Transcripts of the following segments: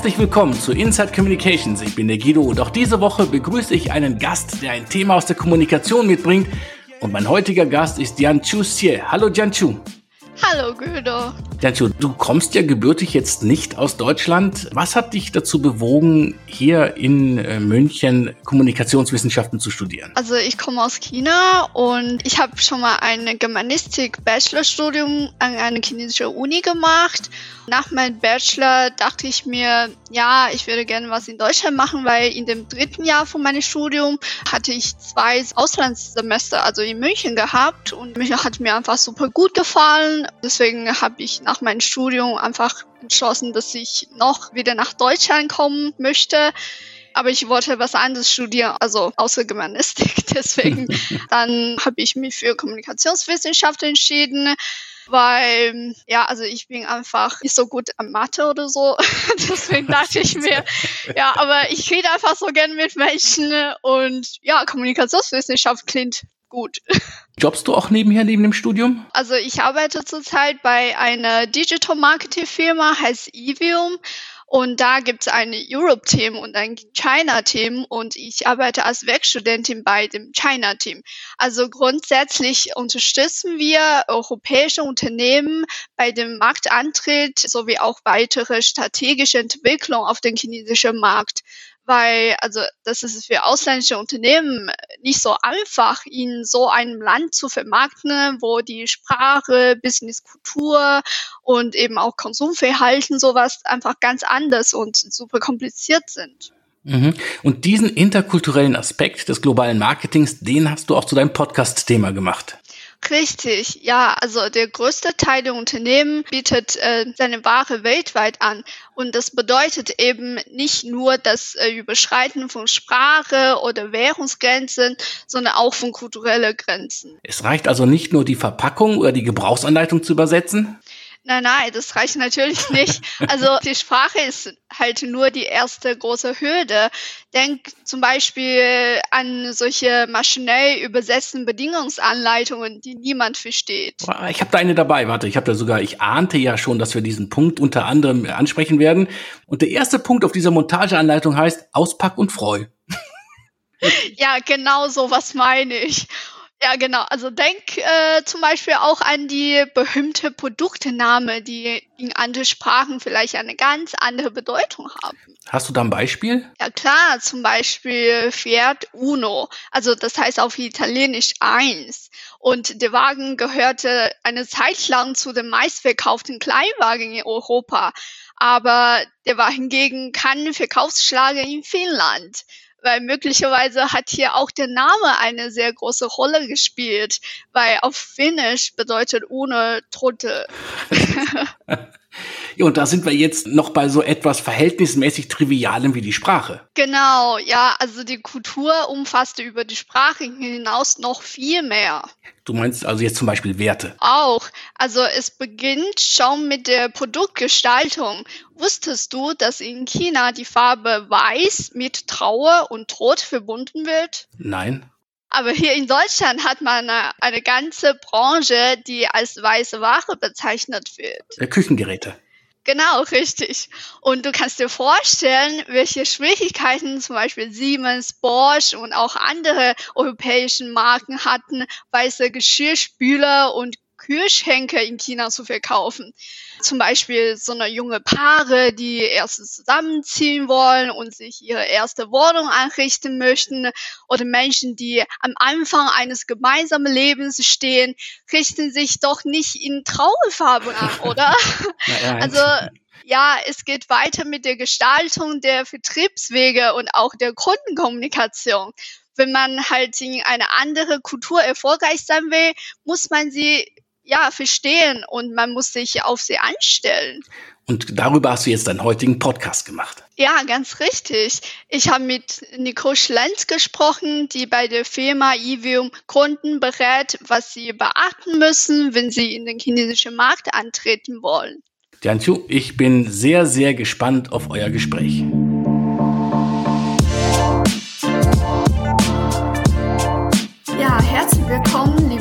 Herzlich willkommen zu Inside Communications. Ich bin der Guido und auch diese Woche begrüße ich einen Gast, der ein Thema aus der Kommunikation mitbringt. Und mein heutiger Gast ist Jan Chu Xie. Hallo Jan Chu. Hallo Guido. Jancho, du kommst ja gebürtig jetzt nicht aus Deutschland. Was hat dich dazu bewogen, hier in äh, München Kommunikationswissenschaften zu studieren? Also ich komme aus China und ich habe schon mal ein Germanistik-Bachelorstudium an einer chinesischen Uni gemacht. Nach meinem Bachelor dachte ich mir, ja, ich würde gerne was in Deutschland machen, weil in dem dritten Jahr von meinem Studium hatte ich zwei Auslandssemester, also in München gehabt und München hat mir einfach super gut gefallen. Deswegen habe ich nach meinem Studium einfach entschlossen, dass ich noch wieder nach Deutschland kommen möchte. Aber ich wollte was anderes studieren, also außer Germanistik. Deswegen dann habe ich mich für Kommunikationswissenschaft entschieden weil ja, also ich bin einfach nicht so gut am Mathe oder so. Deswegen dachte ich mir, ja, aber ich rede einfach so gern mit Menschen und ja, Kommunikationswissenschaft klingt gut. Jobbst du auch nebenher neben dem Studium? Also ich arbeite zurzeit bei einer Digital Marketing Firma, heißt Evium. Und da gibt es ein Europe-Team und ein China-Team und ich arbeite als Werkstudentin bei dem China-Team. Also grundsätzlich unterstützen wir europäische Unternehmen bei dem Marktantritt sowie auch weitere strategische Entwicklung auf den chinesischen Markt weil also das ist für ausländische Unternehmen nicht so einfach, in so einem Land zu vermarkten, wo die Sprache, Businesskultur und eben auch Konsumverhalten sowas einfach ganz anders und super kompliziert sind. Mhm. Und diesen interkulturellen Aspekt des globalen Marketings, den hast du auch zu deinem Podcast-Thema gemacht. Richtig, ja, also der größte Teil der Unternehmen bietet äh, seine Ware weltweit an. Und das bedeutet eben nicht nur das äh, Überschreiten von Sprache oder Währungsgrenzen, sondern auch von kulturellen Grenzen. Es reicht also nicht nur die Verpackung oder die Gebrauchsanleitung zu übersetzen? Nein, nein, das reicht natürlich nicht. Also die Sprache ist halt nur die erste große Hürde. Denk zum Beispiel an solche maschinell übersetzten Bedingungsanleitungen, die niemand versteht. Ich habe da eine dabei, warte, ich habe da sogar, ich ahnte ja schon, dass wir diesen Punkt unter anderem ansprechen werden. Und der erste Punkt auf dieser Montageanleitung heißt Auspack und Freu. ja, genau so was meine ich. Ja, genau. Also denk äh, zum Beispiel auch an die berühmte Produktname, die in anderen Sprachen vielleicht eine ganz andere Bedeutung haben. Hast du da ein Beispiel? Ja klar, zum Beispiel Fiat Uno. Also das heißt auf Italienisch eins. Und der Wagen gehörte eine Zeit lang zu den meistverkauften Kleinwagen in Europa. Aber der war hingegen kein Verkaufsschlager in Finnland weil möglicherweise hat hier auch der Name eine sehr große Rolle gespielt, weil auf Finnisch bedeutet ohne Tote. Ja, und da sind wir jetzt noch bei so etwas verhältnismäßig Trivialem wie die Sprache. Genau, ja, also die Kultur umfasste über die Sprache hinaus noch viel mehr. Du meinst also jetzt zum Beispiel Werte? Auch. Also es beginnt schon mit der Produktgestaltung. Wusstest du, dass in China die Farbe Weiß mit Trauer und Tod verbunden wird? Nein. Aber hier in Deutschland hat man eine, eine ganze Branche, die als weiße Ware bezeichnet wird. Äh, Küchengeräte. Genau, richtig. Und du kannst dir vorstellen, welche Schwierigkeiten zum Beispiel Siemens, Bosch und auch andere europäischen Marken hatten, weiße Geschirrspüler und Kühlschränke in China zu verkaufen. Zum Beispiel so eine junge Paare, die erst zusammenziehen wollen und sich ihre erste Wohnung einrichten möchten oder Menschen, die am Anfang eines gemeinsamen Lebens stehen, richten sich doch nicht in Trauerfarben an, oder? Ja, also ja, es geht weiter mit der Gestaltung der Vertriebswege und auch der Kundenkommunikation wenn man halt in eine andere Kultur erfolgreich sein will, muss man sie ja, verstehen und man muss sich auf sie einstellen. Und darüber hast du jetzt deinen heutigen Podcast gemacht. Ja, ganz richtig. Ich habe mit Nicole Schlenz gesprochen, die bei der Firma Evium Kunden berät, was sie beachten müssen, wenn sie in den chinesischen Markt antreten wollen. Jianqiu, ich bin sehr, sehr gespannt auf euer Gespräch.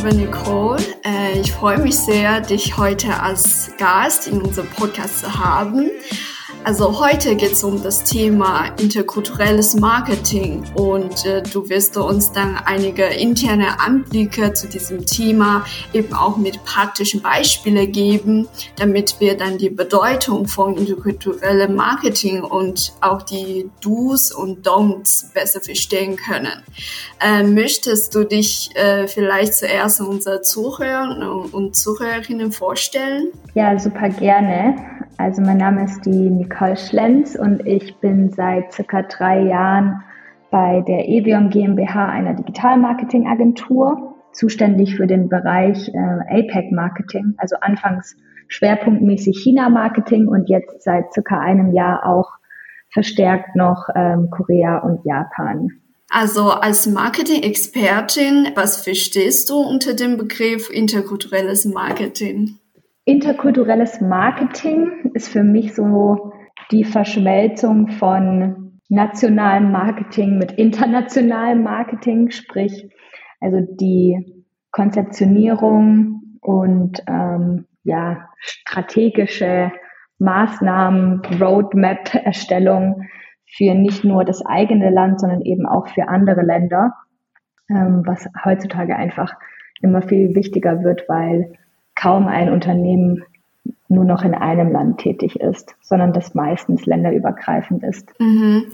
Liebe Nicole. Äh, ich freue mich sehr, dich heute als Gast in unserem Podcast zu haben. Also heute geht es um das Thema interkulturelles Marketing und äh, du wirst uns dann einige interne Anblicke zu diesem Thema eben auch mit praktischen Beispielen geben, damit wir dann die Bedeutung von interkulturellem Marketing und auch die Do's und Don'ts besser verstehen können. Äh, möchtest du dich äh, vielleicht zuerst unsere Zuhörer und Zuhörerinnen vorstellen? Ja, super gerne. Also mein Name ist die Nicole Schlenz und ich bin seit circa drei Jahren bei der Evium GmbH, einer Digital-Marketing-Agentur, zuständig für den Bereich äh, APEC-Marketing, also anfangs schwerpunktmäßig China-Marketing und jetzt seit circa einem Jahr auch verstärkt noch ähm, Korea und Japan. Also als Marketing-Expertin, was verstehst du unter dem Begriff interkulturelles Marketing? Interkulturelles Marketing ist für mich so die Verschmelzung von nationalem Marketing mit internationalem Marketing, sprich also die Konzeptionierung und ähm, ja strategische Maßnahmen, Roadmap-Erstellung für nicht nur das eigene Land, sondern eben auch für andere Länder, ähm, was heutzutage einfach immer viel wichtiger wird, weil kaum ein Unternehmen nur noch in einem Land tätig ist, sondern das meistens länderübergreifend ist. Mhm.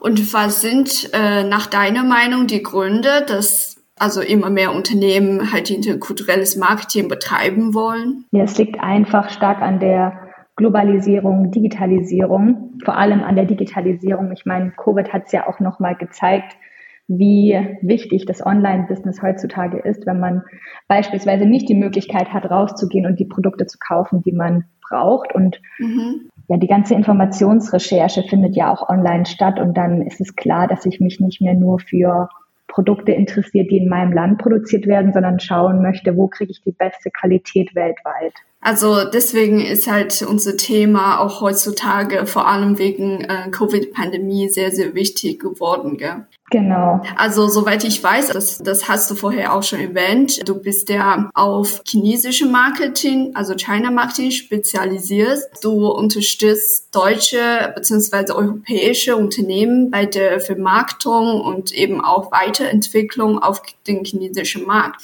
Und was sind äh, nach deiner Meinung die Gründe, dass also immer mehr Unternehmen halt interkulturelles Marketing betreiben wollen? Ja, es liegt einfach stark an der Globalisierung, Digitalisierung, vor allem an der Digitalisierung. Ich meine, Covid hat es ja auch nochmal gezeigt, wie wichtig das Online-Business heutzutage ist, wenn man beispielsweise nicht die Möglichkeit hat, rauszugehen und die Produkte zu kaufen, die man braucht. Und mhm. ja, die ganze Informationsrecherche findet ja auch online statt. Und dann ist es klar, dass ich mich nicht mehr nur für Produkte interessiert, die in meinem Land produziert werden, sondern schauen möchte, wo kriege ich die beste Qualität weltweit. Also deswegen ist halt unser Thema auch heutzutage vor allem wegen äh, Covid-Pandemie sehr, sehr wichtig geworden. Gell? Genau. Also soweit ich weiß, das, das hast du vorher auch schon erwähnt, du bist ja auf chinesische Marketing, also China Marketing spezialisiert. Du unterstützt deutsche bzw. europäische Unternehmen bei der Vermarktung und eben auch Weiterentwicklung auf den chinesischen Markt.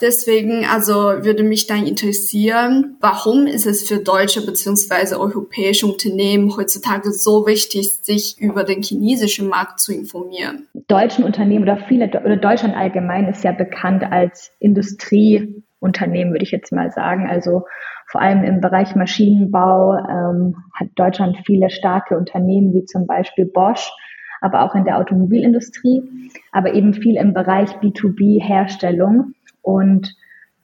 Deswegen, also würde mich dann interessieren, warum ist es für deutsche bzw. europäische Unternehmen heutzutage so wichtig, sich über den chinesischen Markt zu informieren? Deutschen Unternehmen oder viele oder Deutschland allgemein ist ja bekannt als Industrieunternehmen, würde ich jetzt mal sagen. Also vor allem im Bereich Maschinenbau ähm, hat Deutschland viele starke Unternehmen wie zum Beispiel Bosch aber auch in der Automobilindustrie, aber eben viel im Bereich B2B-Herstellung. Und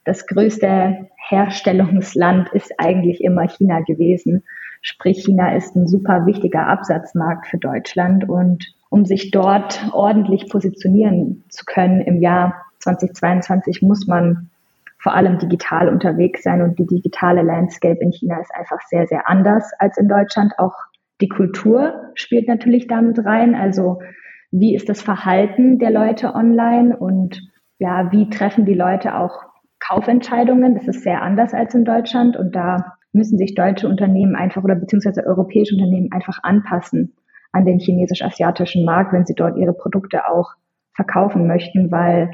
das größte Herstellungsland ist eigentlich immer China gewesen. Sprich, China ist ein super wichtiger Absatzmarkt für Deutschland. Und um sich dort ordentlich positionieren zu können im Jahr 2022, muss man vor allem digital unterwegs sein. Und die digitale Landscape in China ist einfach sehr, sehr anders als in Deutschland. Auch die Kultur spielt natürlich damit rein. Also wie ist das Verhalten der Leute online und ja, wie treffen die Leute auch Kaufentscheidungen? Das ist sehr anders als in Deutschland und da müssen sich deutsche Unternehmen einfach oder beziehungsweise europäische Unternehmen einfach anpassen an den chinesisch-asiatischen Markt, wenn sie dort ihre Produkte auch verkaufen möchten, weil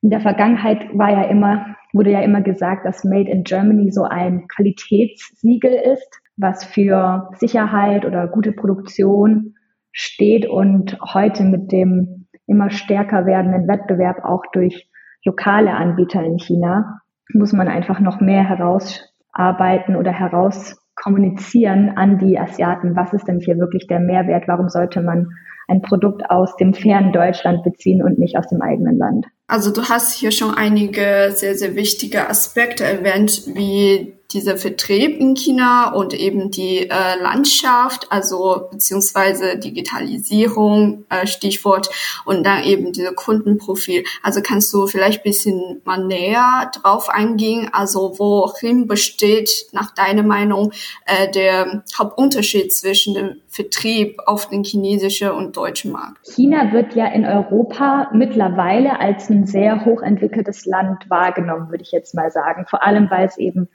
in der Vergangenheit war ja immer, wurde ja immer gesagt, dass Made in Germany so ein Qualitätssiegel ist, was für Sicherheit oder gute Produktion steht und heute mit dem immer stärker werdenden Wettbewerb auch durch lokale Anbieter in China muss man einfach noch mehr herausarbeiten oder herauskommunizieren an die Asiaten, was ist denn hier wirklich der Mehrwert, warum sollte man ein Produkt aus dem fernen Deutschland beziehen und nicht aus dem eigenen Land. Also du hast hier schon einige sehr, sehr wichtige Aspekte erwähnt, wie dieser Vertrieb in China und eben die äh, Landschaft, also beziehungsweise Digitalisierung, äh, Stichwort, und dann eben dieser Kundenprofil. Also kannst du vielleicht bisschen mal näher drauf eingehen, also worin besteht nach deiner Meinung äh, der Hauptunterschied zwischen dem Vertrieb auf den chinesischen und deutschen Markt? China wird ja in Europa mittlerweile als ein sehr hochentwickeltes Land wahrgenommen, würde ich jetzt mal sagen. Vor allem, weil es eben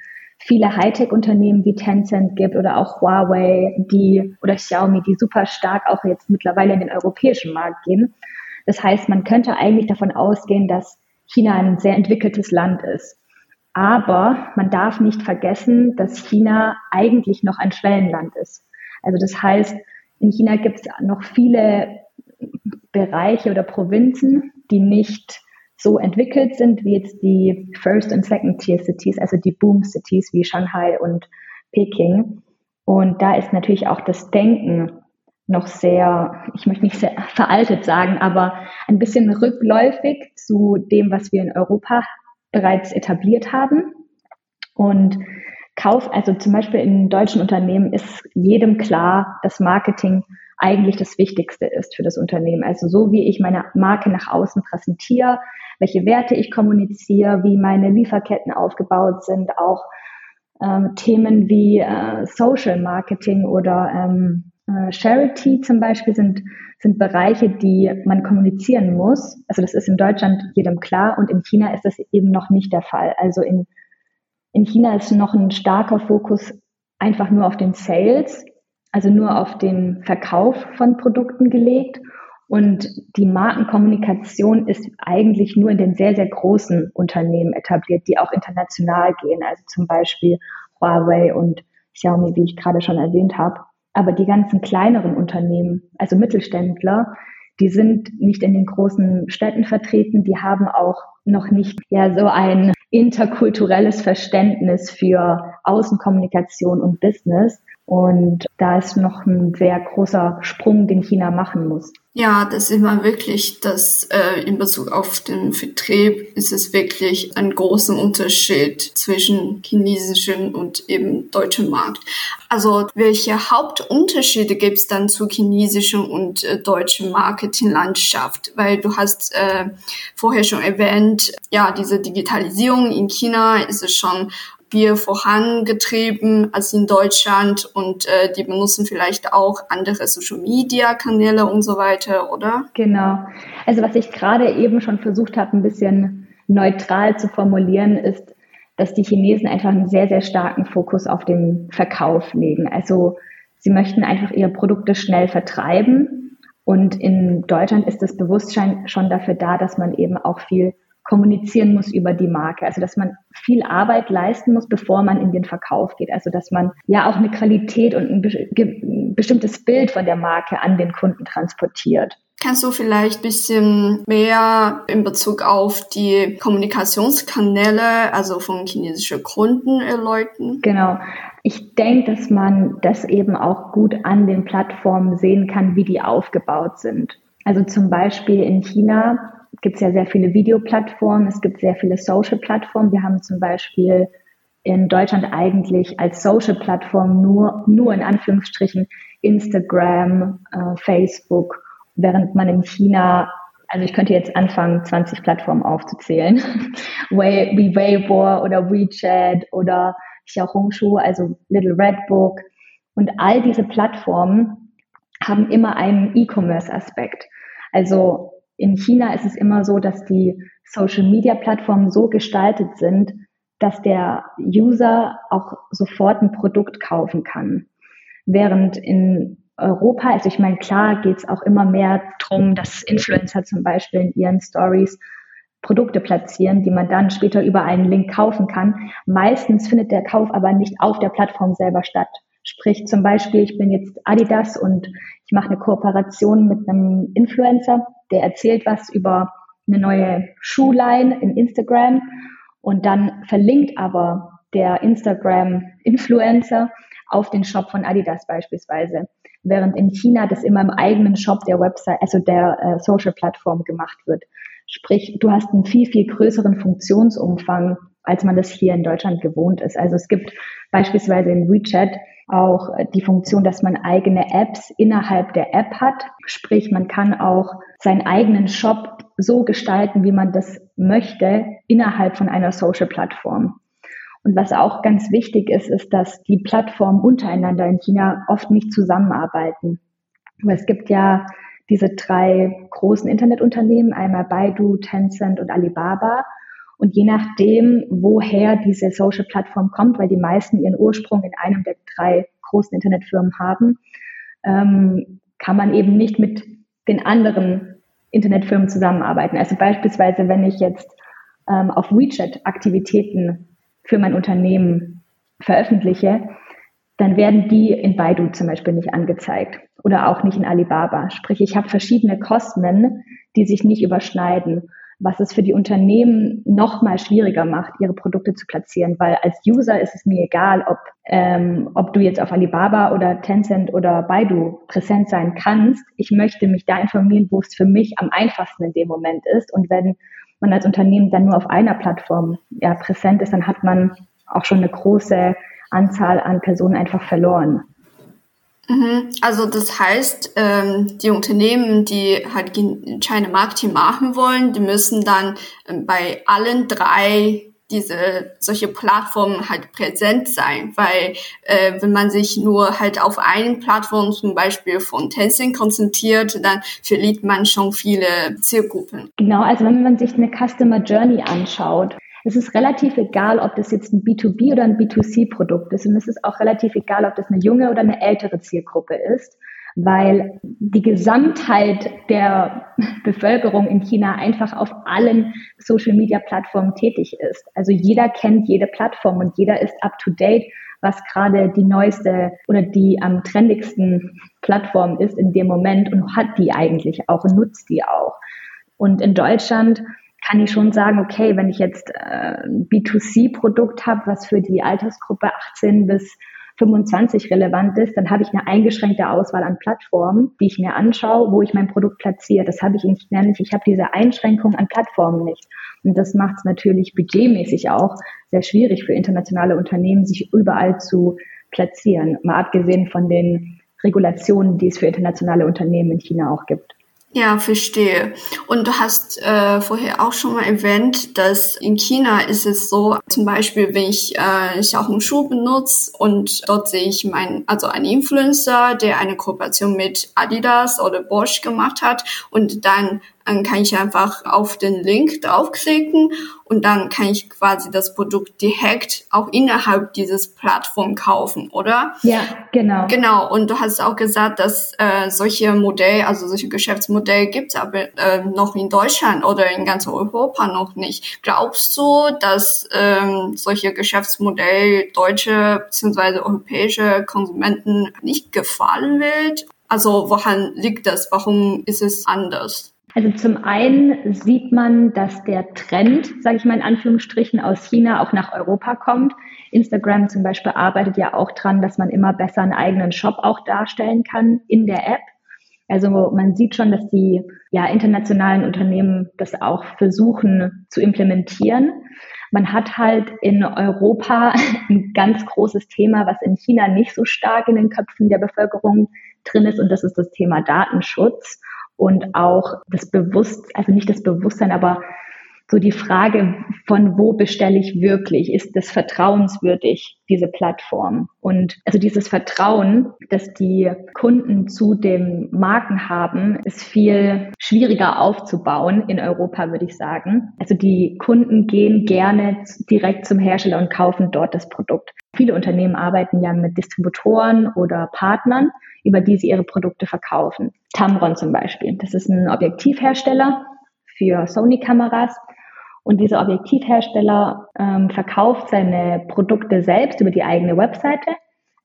viele Hightech-Unternehmen wie Tencent gibt oder auch Huawei, die oder Xiaomi, die super stark auch jetzt mittlerweile in den europäischen Markt gehen. Das heißt, man könnte eigentlich davon ausgehen, dass China ein sehr entwickeltes Land ist. Aber man darf nicht vergessen, dass China eigentlich noch ein Schwellenland ist. Also das heißt, in China gibt es noch viele Bereiche oder Provinzen, die nicht so entwickelt sind wie jetzt die First- und Second-Tier-Cities, also die Boom-Cities wie Shanghai und Peking. Und da ist natürlich auch das Denken noch sehr, ich möchte nicht sehr veraltet sagen, aber ein bisschen rückläufig zu dem, was wir in Europa bereits etabliert haben. Und Kauf, also zum Beispiel in deutschen Unternehmen ist jedem klar, dass Marketing eigentlich das Wichtigste ist für das Unternehmen. Also so wie ich meine Marke nach außen präsentiere, welche Werte ich kommuniziere, wie meine Lieferketten aufgebaut sind, auch ähm, Themen wie äh, Social Marketing oder ähm, äh, Charity zum Beispiel sind, sind Bereiche, die man kommunizieren muss. Also das ist in Deutschland jedem klar und in China ist das eben noch nicht der Fall. Also in, in China ist noch ein starker Fokus einfach nur auf den Sales also nur auf den Verkauf von Produkten gelegt. Und die Markenkommunikation ist eigentlich nur in den sehr, sehr großen Unternehmen etabliert, die auch international gehen, also zum Beispiel Huawei und Xiaomi, wie ich gerade schon erwähnt habe. Aber die ganzen kleineren Unternehmen, also Mittelständler, die sind nicht in den großen Städten vertreten, die haben auch noch nicht ja so ein interkulturelles Verständnis für Außenkommunikation und Business. Und da ist noch ein sehr großer Sprung, den China machen muss. Ja, das ist immer wirklich, dass äh, in Bezug auf den Vertrieb ist es wirklich ein großer Unterschied zwischen chinesischen und eben deutschen Markt. Also welche Hauptunterschiede gibt es dann zu chinesischen und äh, deutschen Marketinglandschaft? Weil du hast äh, vorher schon erwähnt, ja, diese Digitalisierung in China ist es schon viel vorangetrieben als in Deutschland und äh, die benutzen vielleicht auch andere Social-Media-Kanäle und so weiter, oder? Genau. Also was ich gerade eben schon versucht habe, ein bisschen neutral zu formulieren, ist, dass die Chinesen einfach einen sehr, sehr starken Fokus auf den Verkauf legen. Also sie möchten einfach ihre Produkte schnell vertreiben. Und in Deutschland ist das Bewusstsein schon dafür da, dass man eben auch viel kommunizieren muss über die Marke. Also dass man viel Arbeit leisten muss, bevor man in den Verkauf geht. Also dass man ja auch eine Qualität und ein bestimmtes Bild von der Marke an den Kunden transportiert. Kannst du vielleicht ein bisschen mehr in Bezug auf die Kommunikationskanäle, also von chinesischen Kunden erläutern? Genau. Ich denke, dass man das eben auch gut an den Plattformen sehen kann, wie die aufgebaut sind. Also zum Beispiel in China gibt es ja sehr viele Videoplattformen, es gibt sehr viele Social-Plattformen. Wir haben zum Beispiel in Deutschland eigentlich als Social-Plattform nur, nur in Anführungsstrichen Instagram, äh, Facebook, während man in China, also ich könnte jetzt anfangen, 20 Plattformen aufzuzählen, wie Weibo oder WeChat oder Xiaohongshu, also Little Red Book. Und all diese Plattformen haben immer einen E-Commerce-Aspekt. Also in China ist es immer so, dass die Social-Media-Plattformen so gestaltet sind, dass der User auch sofort ein Produkt kaufen kann. Während in Europa, also ich meine, klar geht es auch immer mehr darum, dass Influencer zum Beispiel in ihren Stories Produkte platzieren, die man dann später über einen Link kaufen kann. Meistens findet der Kauf aber nicht auf der Plattform selber statt. Sprich zum Beispiel, ich bin jetzt Adidas und ich mache eine Kooperation mit einem Influencer, der erzählt was über eine neue Schuhline in Instagram und dann verlinkt aber der Instagram-Influencer auf den Shop von Adidas beispielsweise. Während in China das immer im eigenen Shop der Website, also der äh, Social-Plattform gemacht wird. Sprich, du hast einen viel, viel größeren Funktionsumfang, als man das hier in Deutschland gewohnt ist. Also es gibt beispielsweise in WeChat auch die Funktion, dass man eigene Apps innerhalb der App hat. Sprich, man kann auch seinen eigenen Shop so gestalten, wie man das möchte, innerhalb von einer Social-Plattform. Und was auch ganz wichtig ist, ist, dass die Plattformen untereinander in China oft nicht zusammenarbeiten. Aber es gibt ja diese drei großen Internetunternehmen, einmal Baidu, Tencent und Alibaba. Und je nachdem, woher diese Social-Plattform kommt, weil die meisten ihren Ursprung in einem der drei großen Internetfirmen haben, ähm, kann man eben nicht mit den anderen Internetfirmen zusammenarbeiten. Also beispielsweise, wenn ich jetzt ähm, auf WeChat Aktivitäten für mein Unternehmen veröffentliche, dann werden die in Baidu zum Beispiel nicht angezeigt oder auch nicht in Alibaba. Sprich, ich habe verschiedene Kosmen, die sich nicht überschneiden, was es für die Unternehmen noch mal schwieriger macht, ihre Produkte zu platzieren, weil als User ist es mir egal, ob, ähm, ob du jetzt auf Alibaba oder Tencent oder Baidu präsent sein kannst. Ich möchte mich da informieren, wo es für mich am einfachsten in dem Moment ist. Und wenn man als Unternehmen dann nur auf einer Plattform ja, präsent ist, dann hat man auch schon eine große Anzahl an Personen einfach verloren. Mhm. Also das heißt, ähm, die Unternehmen, die halt China Marketing machen wollen, die müssen dann ähm, bei allen drei diese solche Plattformen halt präsent sein, weil äh, wenn man sich nur halt auf eine Plattform zum Beispiel von Tencent konzentriert, dann verliert man schon viele Zielgruppen. Genau, also wenn man sich eine Customer Journey anschaut, es ist relativ egal, ob das jetzt ein B2B oder ein B2C-Produkt ist. Und es ist auch relativ egal, ob das eine junge oder eine ältere Zielgruppe ist, weil die Gesamtheit der Bevölkerung in China einfach auf allen Social-Media-Plattformen tätig ist. Also jeder kennt jede Plattform und jeder ist up-to-date, was gerade die neueste oder die am trendigsten Plattform ist in dem Moment und hat die eigentlich auch und nutzt die auch. Und in Deutschland kann ich schon sagen, okay, wenn ich jetzt äh, ein B2C-Produkt habe, was für die Altersgruppe 18 bis 25 relevant ist, dann habe ich eine eingeschränkte Auswahl an Plattformen, die ich mir anschaue, wo ich mein Produkt platziere. Das habe ich nicht, nämlich ich habe diese Einschränkung an Plattformen nicht. Und das macht es natürlich budgetmäßig auch sehr schwierig für internationale Unternehmen, sich überall zu platzieren, mal abgesehen von den Regulationen, die es für internationale Unternehmen in China auch gibt. Ja, verstehe. Und du hast äh, vorher auch schon mal erwähnt, dass in China ist es so, zum Beispiel, wenn ich äh, Xiaohongshu benutze und dort sehe ich mein, also einen Influencer, der eine Kooperation mit Adidas oder Bosch gemacht hat und dann dann kann ich einfach auf den Link draufklicken und dann kann ich quasi das Produkt direkt auch innerhalb dieses Plattform kaufen, oder? Ja, genau. Genau. Und du hast auch gesagt, dass äh, solche Modelle, also solche Geschäftsmodelle gibt es aber äh, noch in Deutschland oder in ganz Europa noch nicht. Glaubst du, dass ähm, solche Geschäftsmodelle deutsche bzw. europäische Konsumenten nicht gefallen wird? Also woran liegt das? Warum ist es anders? Also zum einen sieht man, dass der Trend, sage ich mal in Anführungsstrichen, aus China auch nach Europa kommt. Instagram zum Beispiel arbeitet ja auch dran, dass man immer besser einen eigenen Shop auch darstellen kann in der App. Also man sieht schon, dass die ja, internationalen Unternehmen das auch versuchen zu implementieren. Man hat halt in Europa ein ganz großes Thema, was in China nicht so stark in den Köpfen der Bevölkerung drin ist, und das ist das Thema Datenschutz und auch das Bewusstsein, also nicht das Bewusstsein, aber so die Frage, von wo bestelle ich wirklich? Ist das vertrauenswürdig, diese Plattform? Und also dieses Vertrauen, das die Kunden zu den Marken haben, ist viel schwieriger aufzubauen in Europa, würde ich sagen. Also die Kunden gehen gerne direkt zum Hersteller und kaufen dort das Produkt. Viele Unternehmen arbeiten ja mit Distributoren oder Partnern über die sie ihre Produkte verkaufen. Tamron zum Beispiel. Das ist ein Objektivhersteller für Sony-Kameras. Und dieser Objektivhersteller ähm, verkauft seine Produkte selbst über die eigene Webseite,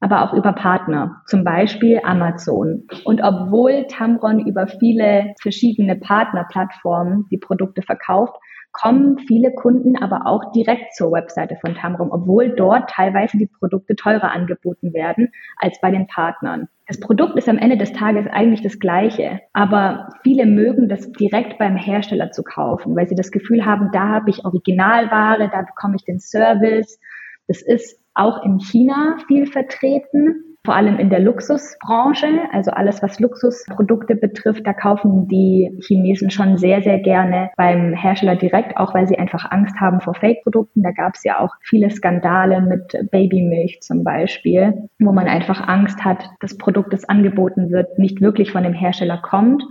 aber auch über Partner, zum Beispiel Amazon. Und obwohl Tamron über viele verschiedene Partnerplattformen die Produkte verkauft, kommen viele Kunden aber auch direkt zur Webseite von Tamron, obwohl dort teilweise die Produkte teurer angeboten werden als bei den Partnern. Das Produkt ist am Ende des Tages eigentlich das gleiche, aber viele mögen das direkt beim Hersteller zu kaufen, weil sie das Gefühl haben, da habe ich Originalware, da bekomme ich den Service. Das ist auch in China viel vertreten vor allem in der Luxusbranche, also alles, was Luxusprodukte betrifft, da kaufen die Chinesen schon sehr, sehr gerne beim Hersteller direkt, auch weil sie einfach Angst haben vor Fake-Produkten. Da gab es ja auch viele Skandale mit Babymilch zum Beispiel, wo man einfach Angst hat, das Produkt, das angeboten wird, nicht wirklich von dem Hersteller kommt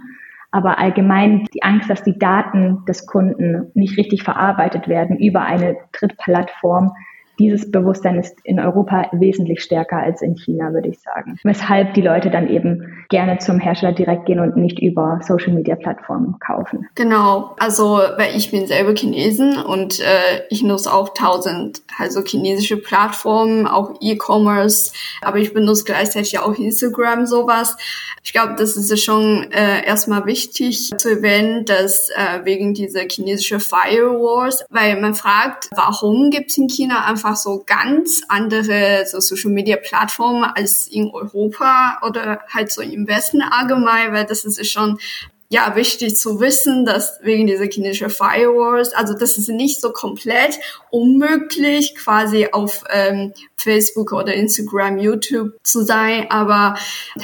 Aber allgemein die Angst, dass die Daten des Kunden nicht richtig verarbeitet werden über eine Drittplattform, dieses Bewusstsein ist in Europa wesentlich stärker als in China, würde ich sagen. Weshalb die Leute dann eben gerne zum Hersteller direkt gehen und nicht über Social Media Plattformen kaufen. Genau, also weil ich bin selber Chinesen und äh, ich nutze auch tausend also chinesische Plattformen, auch E-Commerce, aber ich benutze gleichzeitig auch Instagram sowas. Ich glaube, das ist schon äh, erstmal wichtig zu erwähnen, dass äh, wegen dieser chinesischen Firewalls, weil man fragt, warum gibt es in China einfach einfach so ganz andere so Social Media Plattformen als in Europa oder halt so im Westen allgemein, weil das ist schon ja, wichtig zu wissen, dass wegen dieser chinesischen Firewalls, also das ist nicht so komplett unmöglich, quasi auf ähm, Facebook oder Instagram, YouTube zu sein, aber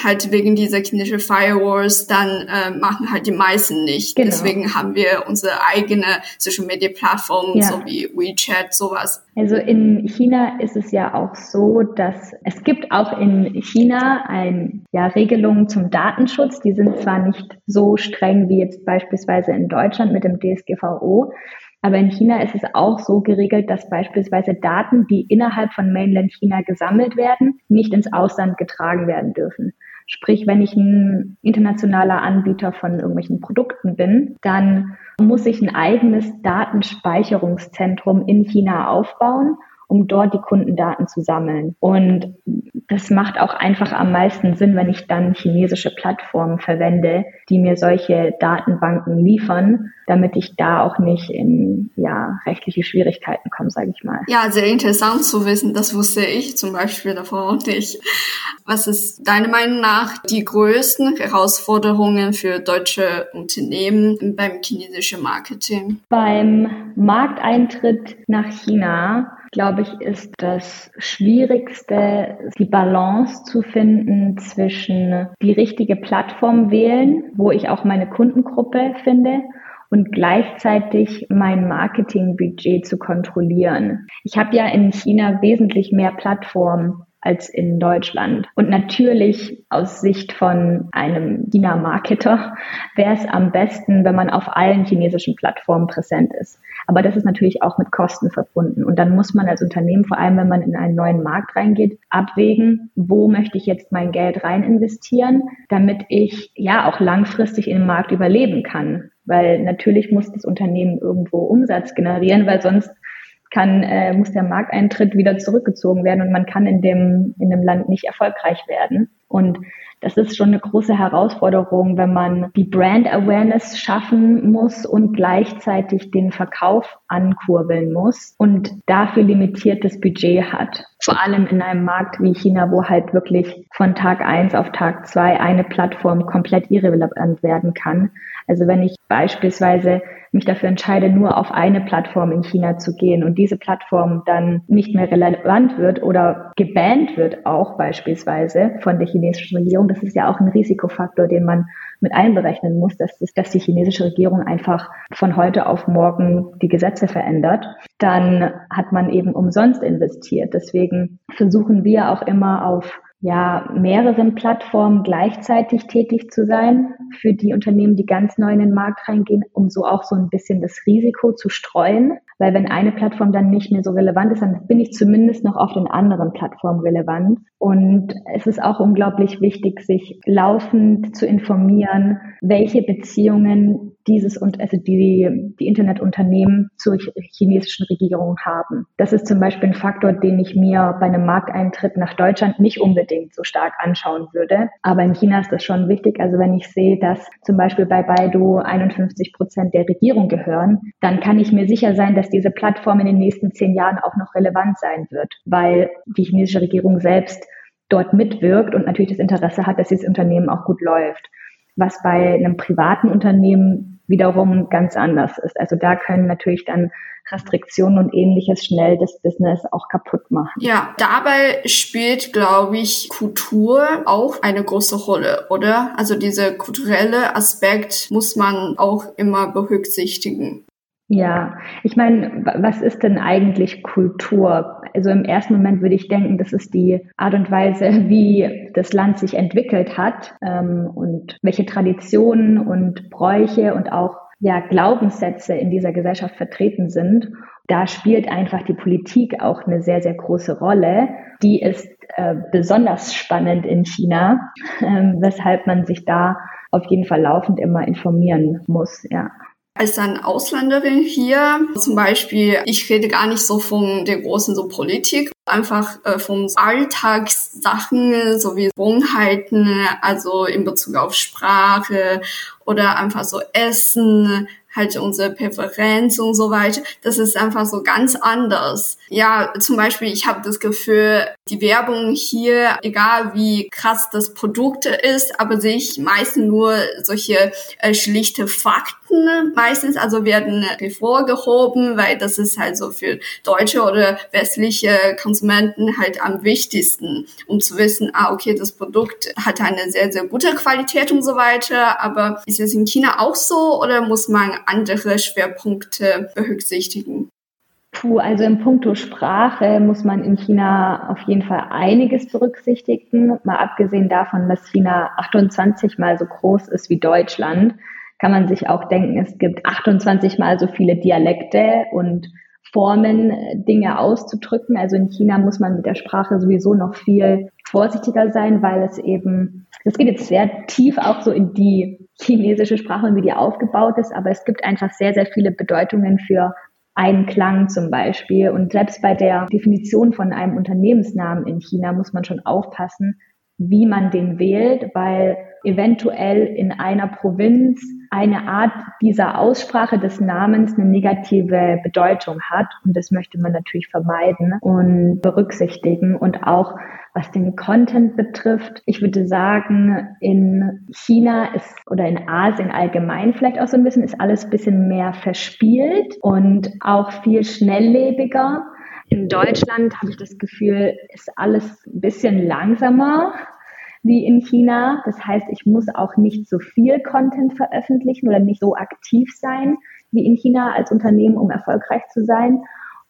halt wegen dieser chinesischen Firewalls, dann äh, machen halt die meisten nicht. Genau. Deswegen haben wir unsere eigene Social Media Plattform, ja. so wie WeChat, sowas. Also in China ist es ja auch so, dass es gibt auch in China ein, ja, Regelungen zum Datenschutz. Die sind zwar nicht so streng wie jetzt beispielsweise in Deutschland mit dem DSGVO, aber in China ist es auch so geregelt, dass beispielsweise Daten, die innerhalb von Mainland China gesammelt werden, nicht ins Ausland getragen werden dürfen. Sprich, wenn ich ein internationaler Anbieter von irgendwelchen Produkten bin, dann muss ich ein eigenes Datenspeicherungszentrum in China aufbauen um dort die Kundendaten zu sammeln. Und das macht auch einfach am meisten Sinn, wenn ich dann chinesische Plattformen verwende, die mir solche Datenbanken liefern, damit ich da auch nicht in ja, rechtliche Schwierigkeiten komme, sage ich mal. Ja, sehr interessant zu wissen. Das wusste ich zum Beispiel davor auch nicht. Was ist deiner Meinung nach die größten Herausforderungen für deutsche Unternehmen beim chinesischen Marketing? Beim Markteintritt nach China glaube ich, ist das Schwierigste, die Balance zu finden zwischen die richtige Plattform wählen, wo ich auch meine Kundengruppe finde und gleichzeitig mein Marketingbudget zu kontrollieren. Ich habe ja in China wesentlich mehr Plattformen als in Deutschland. Und natürlich aus Sicht von einem China-Marketer wäre es am besten, wenn man auf allen chinesischen Plattformen präsent ist. Aber das ist natürlich auch mit Kosten verbunden. Und dann muss man als Unternehmen, vor allem wenn man in einen neuen Markt reingeht, abwägen, wo möchte ich jetzt mein Geld rein investieren, damit ich ja auch langfristig im Markt überleben kann. Weil natürlich muss das Unternehmen irgendwo Umsatz generieren, weil sonst kann, äh, muss der Markteintritt wieder zurückgezogen werden und man kann in dem, in dem Land nicht erfolgreich werden. Und das ist schon eine große Herausforderung, wenn man die Brand Awareness schaffen muss und gleichzeitig den Verkauf ankurbeln muss und dafür limitiertes Budget hat. Vor allem in einem Markt wie China, wo halt wirklich von Tag eins auf Tag zwei eine Plattform komplett irrelevant werden kann. Also wenn ich beispielsweise mich dafür entscheide, nur auf eine Plattform in China zu gehen und diese Plattform dann nicht mehr relevant wird oder gebannt wird auch beispielsweise von der chinesischen Regierung, das ist ja auch ein Risikofaktor, den man mit einberechnen muss, dass, dass die chinesische Regierung einfach von heute auf morgen die Gesetze verändert, dann hat man eben umsonst investiert. Deswegen versuchen wir auch immer auf ja, mehreren Plattformen gleichzeitig tätig zu sein für die Unternehmen, die ganz neu in den Markt reingehen, um so auch so ein bisschen das Risiko zu streuen. Weil wenn eine Plattform dann nicht mehr so relevant ist, dann bin ich zumindest noch auf den anderen Plattformen relevant. Und es ist auch unglaublich wichtig, sich laufend zu informieren, welche Beziehungen dieses und also die, die Internetunternehmen zur chinesischen Regierung haben. Das ist zum Beispiel ein Faktor, den ich mir bei einem Markteintritt nach Deutschland nicht unbedingt so stark anschauen würde. Aber in China ist das schon wichtig. Also wenn ich sehe, dass zum Beispiel bei Baidu 51 Prozent der Regierung gehören, dann kann ich mir sicher sein, dass diese Plattform in den nächsten zehn Jahren auch noch relevant sein wird, weil die chinesische Regierung selbst dort mitwirkt und natürlich das Interesse hat, dass dieses Unternehmen auch gut läuft was bei einem privaten Unternehmen wiederum ganz anders ist. Also da können natürlich dann Restriktionen und ähnliches schnell das Business auch kaputt machen. Ja, dabei spielt, glaube ich, Kultur auch eine große Rolle, oder? Also dieser kulturelle Aspekt muss man auch immer berücksichtigen. Ja, ich meine, was ist denn eigentlich Kultur? Also im ersten Moment würde ich denken, das ist die Art und Weise, wie das Land sich entwickelt hat ähm, und welche Traditionen und Bräuche und auch ja, Glaubenssätze in dieser Gesellschaft vertreten sind. Da spielt einfach die Politik auch eine sehr, sehr große Rolle. Die ist äh, besonders spannend in China, äh, weshalb man sich da auf jeden Fall laufend immer informieren muss, ja. Als eine Ausländerin hier, zum Beispiel, ich rede gar nicht so von der großen so Politik, einfach äh, von Alltagssachen sowie Gewohnheiten, also in Bezug auf Sprache oder einfach so Essen, halt unsere Präferenz und so weiter. Das ist einfach so ganz anders. Ja, zum Beispiel, ich habe das Gefühl, die Werbung hier, egal wie krass das Produkt ist, aber sehe ich meistens nur solche äh, schlichte Fakten meistens, also werden hervorgehoben, weil das ist halt so für deutsche oder westliche Konsumenten halt am wichtigsten, um zu wissen, ah, okay, das Produkt hat eine sehr, sehr gute Qualität und so weiter, aber ist es in China auch so oder muss man andere Schwerpunkte berücksichtigen? Puh, also im Punkto Sprache muss man in China auf jeden Fall einiges berücksichtigen. Mal abgesehen davon, dass China 28 mal so groß ist wie Deutschland, kann man sich auch denken, es gibt 28 mal so viele Dialekte und Formen, Dinge auszudrücken. Also in China muss man mit der Sprache sowieso noch viel vorsichtiger sein, weil es eben, das geht jetzt sehr tief auch so in die chinesische Sprache und wie die aufgebaut ist, aber es gibt einfach sehr, sehr viele Bedeutungen für einen Klang zum Beispiel. Und selbst bei der Definition von einem Unternehmensnamen in China muss man schon aufpassen, wie man den wählt, weil eventuell in einer Provinz eine Art dieser Aussprache des Namens eine negative Bedeutung hat. Und das möchte man natürlich vermeiden und berücksichtigen. Und auch was den Content betrifft, ich würde sagen, in China ist oder in Asien allgemein vielleicht auch so ein bisschen, ist alles ein bisschen mehr verspielt und auch viel schnelllebiger. In Deutschland habe ich das Gefühl, ist alles ein bisschen langsamer wie in China. Das heißt, ich muss auch nicht so viel Content veröffentlichen oder nicht so aktiv sein wie in China als Unternehmen, um erfolgreich zu sein.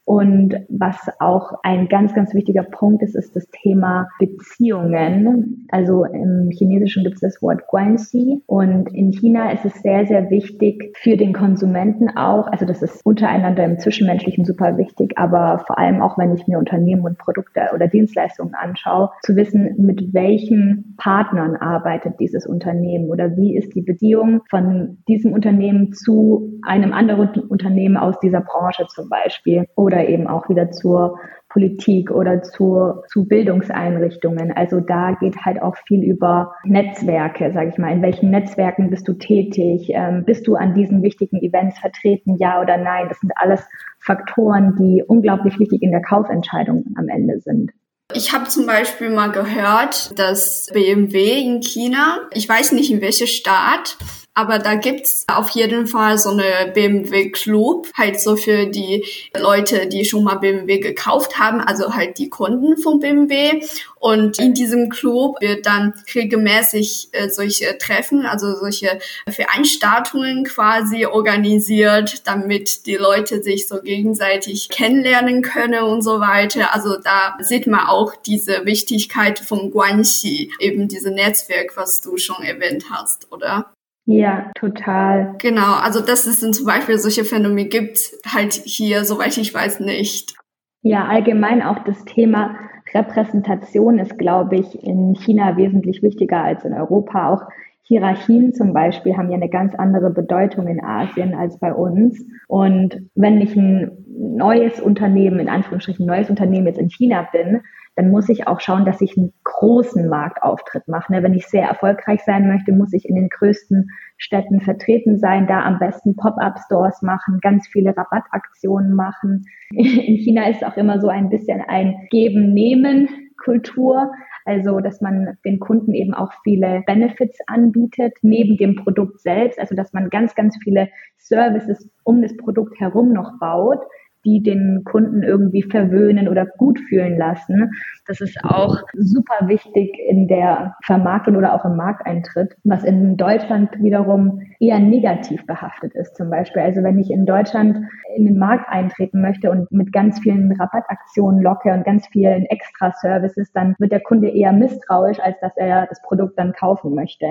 Und was auch ein ganz, ganz wichtiger Punkt ist, ist das Thema Beziehungen. Also im Chinesischen gibt es das Wort Guanxi und in China ist es sehr, sehr wichtig für den Konsumenten auch. Also das ist untereinander im Zwischenmenschlichen super wichtig, aber vor allem auch, wenn ich mir Unternehmen und Produkte oder Dienstleistungen anschaue, zu wissen, mit welchen Partnern arbeitet dieses Unternehmen oder wie ist die Beziehung von diesem Unternehmen zu einem anderen Unternehmen aus dieser Branche zum Beispiel oder oder eben auch wieder zur Politik oder zu, zu Bildungseinrichtungen. Also da geht halt auch viel über Netzwerke, sage ich mal. In welchen Netzwerken bist du tätig? Ähm, bist du an diesen wichtigen Events vertreten, ja oder nein? Das sind alles Faktoren, die unglaublich wichtig in der Kaufentscheidung am Ende sind. Ich habe zum Beispiel mal gehört, dass BMW in China, ich weiß nicht in welcher Staat, aber da gibt's auf jeden Fall so eine BMW Club, halt so für die Leute, die schon mal BMW gekauft haben, also halt die Kunden von BMW. Und in diesem Club wird dann regelmäßig äh, solche Treffen, also solche Veranstaltungen quasi organisiert, damit die Leute sich so gegenseitig kennenlernen können und so weiter. Also da sieht man auch diese Wichtigkeit von Guanxi, eben diese Netzwerk, was du schon erwähnt hast, oder? Ja, total. Genau, also dass es zum Beispiel solche Phänomene gibt, halt hier, soweit ich weiß, nicht. Ja, allgemein auch das Thema Repräsentation ist, glaube ich, in China wesentlich wichtiger als in Europa. Auch Hierarchien zum Beispiel haben ja eine ganz andere Bedeutung in Asien als bei uns. Und wenn ich ein neues Unternehmen, in Anführungsstrichen neues Unternehmen jetzt in China bin, dann muss ich auch schauen, dass ich einen großen Marktauftritt mache. Ne? Wenn ich sehr erfolgreich sein möchte, muss ich in den größten Städten vertreten sein, da am besten Pop-up-Stores machen, ganz viele Rabattaktionen machen. In China ist auch immer so ein bisschen ein Geben-Nehmen-Kultur. Also, dass man den Kunden eben auch viele Benefits anbietet, neben dem Produkt selbst. Also, dass man ganz, ganz viele Services um das Produkt herum noch baut, die den Kunden irgendwie verwöhnen oder gut fühlen lassen. Das ist auch super wichtig in der Vermarktung oder auch im Markteintritt, was in Deutschland wiederum eher negativ behaftet ist zum Beispiel. Also wenn ich in Deutschland in den Markt eintreten möchte und mit ganz vielen Rabattaktionen locke und ganz vielen Extra-Services, dann wird der Kunde eher misstrauisch, als dass er das Produkt dann kaufen möchte.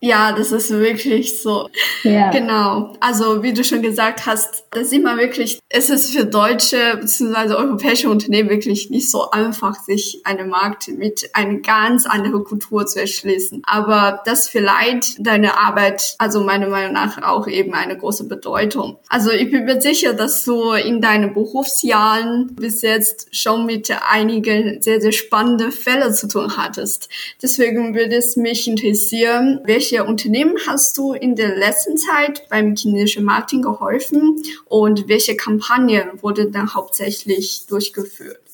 Ja, das ist wirklich so. Ja. Genau. Also wie du schon gesagt hast, da sieht man wirklich, es ist für deutsche bzw. europäische Unternehmen wirklich nicht so einfach, sich einen Markt mit einer ganz anderen Kultur zu erschließen. Aber das vielleicht deine Arbeit, also meiner Meinung nach auch eben eine große Bedeutung. Also ich bin mir sicher, dass du in deinen Berufsjahren bis jetzt schon mit einigen sehr, sehr spannenden Fällen zu tun hattest. Deswegen würde es mich interessieren, welche welche Unternehmen hast du in der letzten Zeit beim chinesischen Marketing geholfen und welche Kampagnen wurde dann hauptsächlich durchgeführt?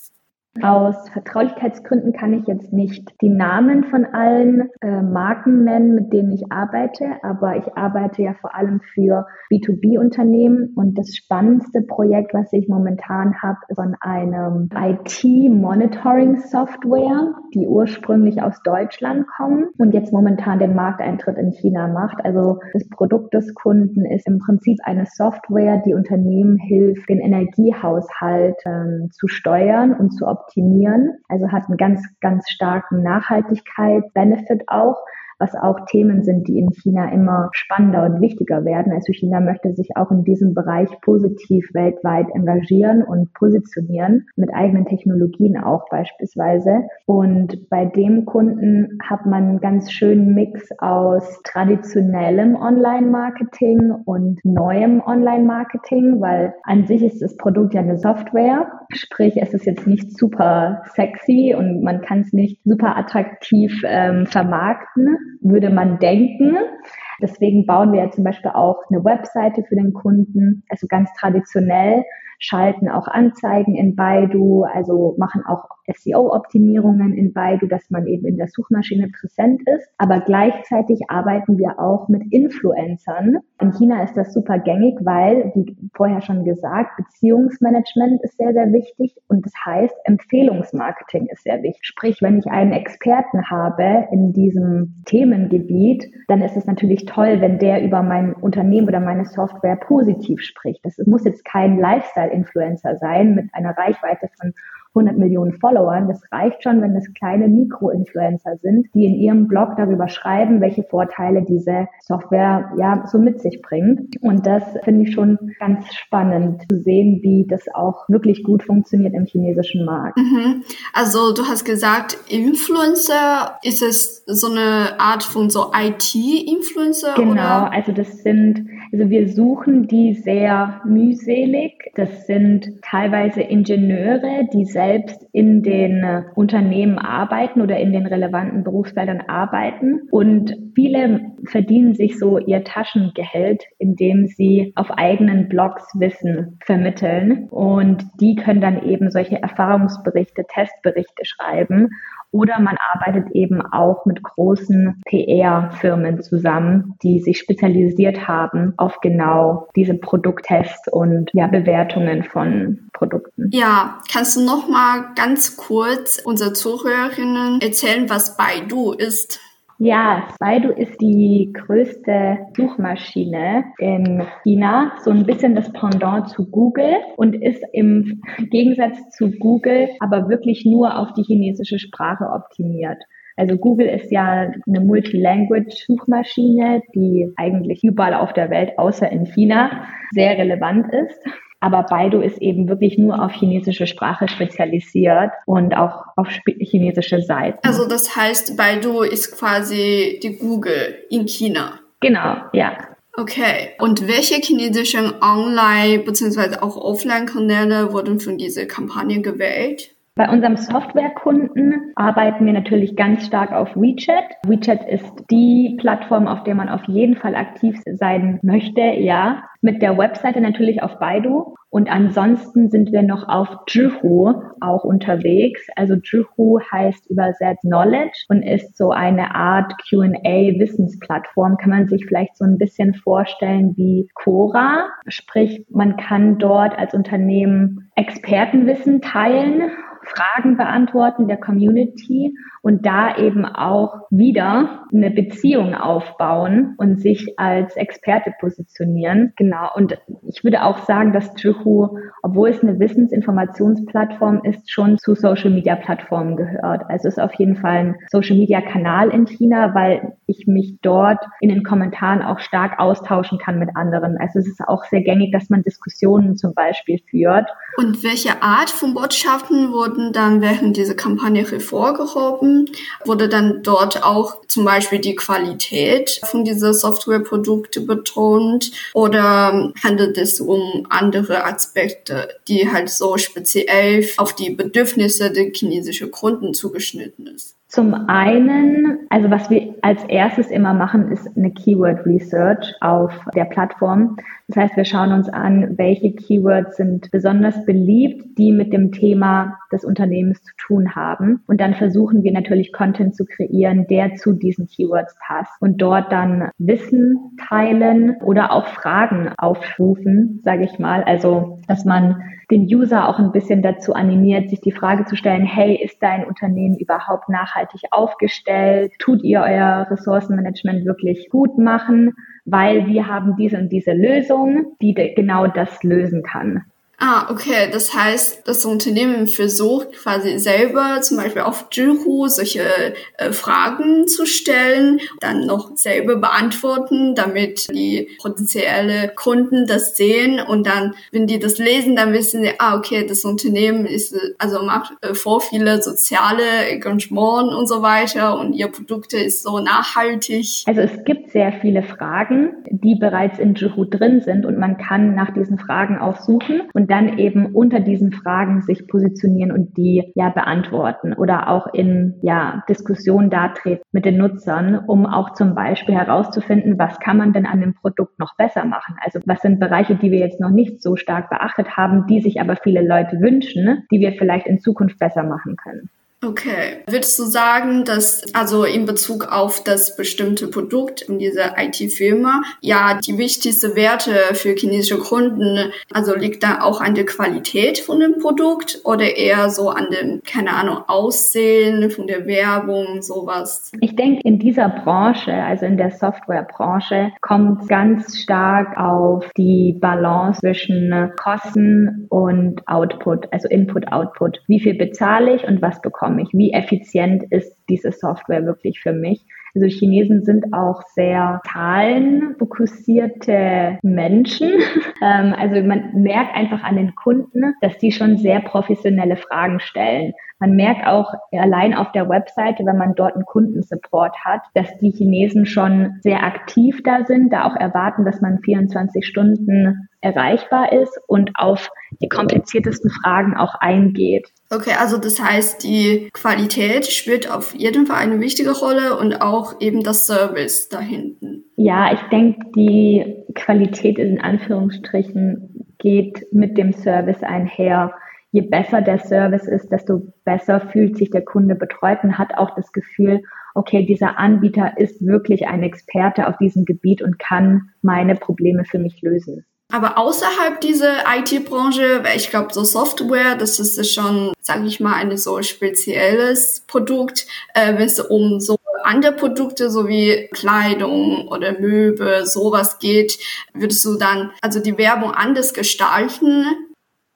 Aus Vertraulichkeitsgründen kann ich jetzt nicht die Namen von allen äh, Marken nennen, mit denen ich arbeite, aber ich arbeite ja vor allem für B2B-Unternehmen und das spannendste Projekt, was ich momentan habe, ist von einem IT-Monitoring-Software, die ursprünglich aus Deutschland kommen und jetzt momentan den Markteintritt in China macht. Also das Produkt des Kunden ist im Prinzip eine Software, die Unternehmen hilft, den Energiehaushalt ähm, zu steuern und zu optimieren optimieren. Also hat einen ganz, ganz starken Nachhaltigkeit-Benefit auch was auch Themen sind, die in China immer spannender und wichtiger werden. Also China möchte sich auch in diesem Bereich positiv weltweit engagieren und positionieren, mit eigenen Technologien auch beispielsweise. Und bei dem Kunden hat man einen ganz schönen Mix aus traditionellem Online-Marketing und neuem Online-Marketing, weil an sich ist das Produkt ja eine Software, sprich es ist jetzt nicht super sexy und man kann es nicht super attraktiv ähm, vermarkten, würde man denken. Deswegen bauen wir ja zum Beispiel auch eine Webseite für den Kunden, also ganz traditionell, schalten auch Anzeigen in Baidu, also machen auch SEO-Optimierungen in Baidu, dass man eben in der Suchmaschine präsent ist. Aber gleichzeitig arbeiten wir auch mit Influencern. In China ist das super gängig, weil, wie vorher schon gesagt, Beziehungsmanagement ist sehr, sehr wichtig und das heißt, Empfehlungsmarketing ist sehr wichtig. Sprich, wenn ich einen Experten habe in diesem Themengebiet, dann ist es natürlich toll, wenn der über mein Unternehmen oder meine Software positiv spricht. Das muss jetzt kein Lifestyle-Influencer sein mit einer Reichweite von 100 Millionen Followern. Das reicht schon, wenn es kleine Mikro-Influencer sind, die in ihrem Blog darüber schreiben, welche Vorteile diese Software ja so mit sich bringt. Und das finde ich schon ganz spannend zu sehen, wie das auch wirklich gut funktioniert im chinesischen Markt. Mhm. Also du hast gesagt, Influencer, ist es so eine Art von so IT-Influencer? Genau, oder? also das sind, also wir suchen die sehr mühselig. Das sind teilweise Ingenieure, die selbst in den äh, Unternehmen arbeiten oder in den relevanten Berufsfeldern arbeiten. Und viele verdienen sich so ihr Taschengehalt, indem sie auf eigenen Blogs Wissen vermitteln. Und die können dann eben solche Erfahrungsberichte, Testberichte schreiben oder man arbeitet eben auch mit großen PR-Firmen zusammen, die sich spezialisiert haben auf genau diese Produkttests und ja, Bewertungen von Produkten. Ja, kannst du noch mal ganz kurz unsere Zuhörerinnen erzählen, was Baidu ist? Ja, Baidu ist die größte Suchmaschine in China, so ein bisschen das Pendant zu Google und ist im Gegensatz zu Google aber wirklich nur auf die chinesische Sprache optimiert. Also Google ist ja eine Multilanguage-Suchmaschine, die eigentlich überall auf der Welt außer in China sehr relevant ist. Aber Baidu ist eben wirklich nur auf chinesische Sprache spezialisiert und auch auf chinesische Seiten. Also das heißt, Baidu ist quasi die Google in China. Genau, ja. Okay. Und welche chinesischen Online- bzw. auch Offline-Kanäle wurden von dieser Kampagne gewählt? Bei unserem Softwarekunden arbeiten wir natürlich ganz stark auf WeChat. WeChat ist die Plattform, auf der man auf jeden Fall aktiv sein möchte, ja. Mit der Webseite natürlich auf Baidu. Und ansonsten sind wir noch auf Juhu auch unterwegs. Also Juhu heißt übersetzt Knowledge und ist so eine Art Q&A-Wissensplattform. Kann man sich vielleicht so ein bisschen vorstellen wie Quora. Sprich, man kann dort als Unternehmen Expertenwissen teilen Fragen beantworten der Community und da eben auch wieder eine Beziehung aufbauen und sich als Experte positionieren. Genau. Und ich würde auch sagen, dass Juhu, obwohl es eine Wissensinformationsplattform ist, schon zu Social Media Plattformen gehört. Also es ist auf jeden Fall ein Social Media Kanal in China, weil ich mich dort in den Kommentaren auch stark austauschen kann mit anderen. Also es ist auch sehr gängig, dass man Diskussionen zum Beispiel führt. Und welche Art von Botschaften wurden dann während dieser Kampagne hervorgehoben? Wurde dann dort auch zum Beispiel die Qualität von dieser Softwareprodukte betont oder handelt es um andere Aspekte, die halt so speziell auf die Bedürfnisse der chinesischen Kunden zugeschnitten ist? Zum einen, also was wir als erstes immer machen, ist eine Keyword Research auf der Plattform. Das heißt, wir schauen uns an, welche Keywords sind besonders beliebt, die mit dem Thema des Unternehmens zu tun haben. Und dann versuchen wir natürlich Content zu kreieren, der zu diesen Keywords passt. Und dort dann Wissen teilen oder auch Fragen aufrufen, sage ich mal. Also, dass man den User auch ein bisschen dazu animiert, sich die Frage zu stellen, hey, ist dein Unternehmen überhaupt nachhaltig aufgestellt? Tut ihr euer Ressourcenmanagement wirklich gut machen? Weil wir haben diese und diese Lösung, die genau das lösen kann. Ah, okay. Das heißt, das Unternehmen versucht quasi selber zum Beispiel auf Juhu solche äh, Fragen zu stellen, dann noch selber beantworten, damit die potenzielle Kunden das sehen und dann, wenn die das lesen, dann wissen sie, ah, okay, das Unternehmen ist, also macht äh, vor viele soziale Engagement und so weiter und ihr Produkte ist so nachhaltig. Also es gibt sehr viele Fragen, die bereits in Juhu drin sind und man kann nach diesen Fragen auch suchen und und dann eben unter diesen Fragen sich positionieren und die ja beantworten oder auch in ja Diskussionen dartreten mit den Nutzern, um auch zum Beispiel herauszufinden, was kann man denn an dem Produkt noch besser machen? Also was sind Bereiche, die wir jetzt noch nicht so stark beachtet haben, die sich aber viele Leute wünschen, die wir vielleicht in Zukunft besser machen können? Okay. Würdest du sagen, dass also in Bezug auf das bestimmte Produkt in dieser IT-Firma, ja, die wichtigste Werte für chinesische Kunden, also liegt da auch an der Qualität von dem Produkt oder eher so an dem, keine Ahnung, Aussehen von der Werbung, sowas? Ich denke, in dieser Branche, also in der Softwarebranche, kommt ganz stark auf die Balance zwischen Kosten und Output, also Input, Output. Wie viel bezahle ich und was bekomme mich? Wie effizient ist diese Software wirklich für mich? Also Chinesen sind auch sehr zahlenfokussierte Menschen. Ähm, also man merkt einfach an den Kunden, dass die schon sehr professionelle Fragen stellen. Man merkt auch allein auf der Webseite, wenn man dort einen Kundensupport hat, dass die Chinesen schon sehr aktiv da sind, da auch erwarten, dass man 24 Stunden erreichbar ist und auf die kompliziertesten Fragen auch eingeht. Okay, also das heißt, die Qualität spielt auf jeden Fall eine wichtige Rolle und auch eben das Service da hinten. Ja, ich denke, die Qualität in Anführungsstrichen geht mit dem Service einher. Je besser der Service ist, desto besser fühlt sich der Kunde betreut und hat auch das Gefühl, okay, dieser Anbieter ist wirklich ein Experte auf diesem Gebiet und kann meine Probleme für mich lösen. Aber außerhalb dieser IT-Branche, weil ich glaube, so Software, das ist schon, sage ich mal, ein so spezielles Produkt, äh, wenn es um so andere Produkte sowie Kleidung oder Möbel, sowas geht, würdest du dann also die Werbung anders gestalten?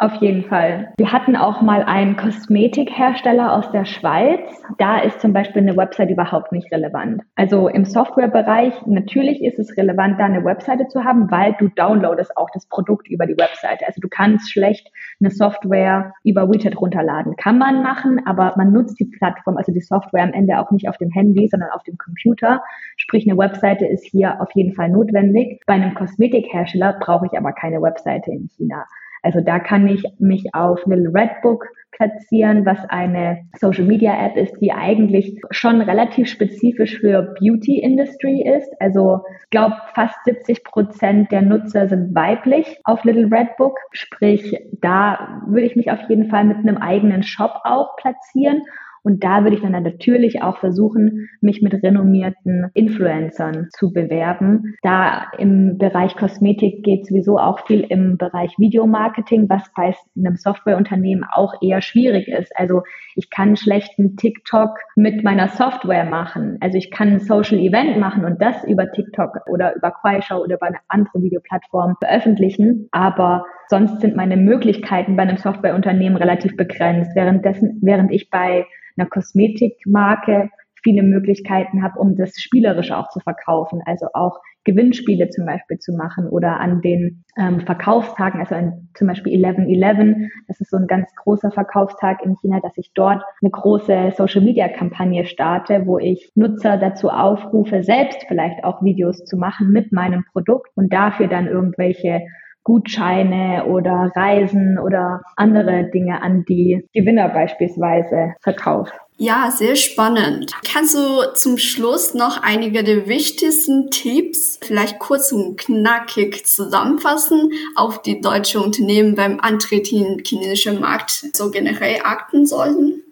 Auf jeden Fall. Wir hatten auch mal einen Kosmetikhersteller aus der Schweiz. Da ist zum Beispiel eine Website überhaupt nicht relevant. Also im Softwarebereich, natürlich ist es relevant, da eine Webseite zu haben, weil du downloadest auch das Produkt über die Webseite. Also du kannst schlecht eine Software über WeChat runterladen. Kann man machen, aber man nutzt die Plattform, also die Software am Ende auch nicht auf dem Handy, sondern auf dem Computer. Sprich, eine Webseite ist hier auf jeden Fall notwendig. Bei einem Kosmetikhersteller brauche ich aber keine Webseite in China. Also da kann ich mich auf Little Redbook platzieren, was eine Social Media App ist, die eigentlich schon relativ spezifisch für Beauty Industry ist. Also ich glaube, fast 70 Prozent der Nutzer sind weiblich auf Little Red Book. Sprich, da würde ich mich auf jeden Fall mit einem eigenen Shop auch platzieren und da würde ich dann natürlich auch versuchen, mich mit renommierten Influencern zu bewerben. Da im Bereich Kosmetik geht sowieso auch viel im Bereich Videomarketing, was bei einem Softwareunternehmen auch eher schwierig ist. Also ich kann schlechten TikTok mit meiner Software machen. Also ich kann ein Social Event machen und das über TikTok oder über Kuaishou oder über eine andere Videoplattform veröffentlichen. Aber sonst sind meine Möglichkeiten bei einem Softwareunternehmen relativ begrenzt. Währenddessen, während ich bei einer Kosmetikmarke viele Möglichkeiten habe, um das spielerisch auch zu verkaufen. Also auch Gewinnspiele zum Beispiel zu machen oder an den ähm, Verkaufstagen, also an, zum Beispiel 11.11, das ist so ein ganz großer Verkaufstag in China, dass ich dort eine große Social-Media-Kampagne starte, wo ich Nutzer dazu aufrufe, selbst vielleicht auch Videos zu machen mit meinem Produkt und dafür dann irgendwelche Gutscheine oder Reisen oder andere Dinge an die Gewinner beispielsweise verkauft. Ja, sehr spannend. Kannst du zum Schluss noch einige der wichtigsten Tipps vielleicht kurz und knackig zusammenfassen, auf die deutsche Unternehmen beim Antritt in den chinesischen Markt so generell achten sollten?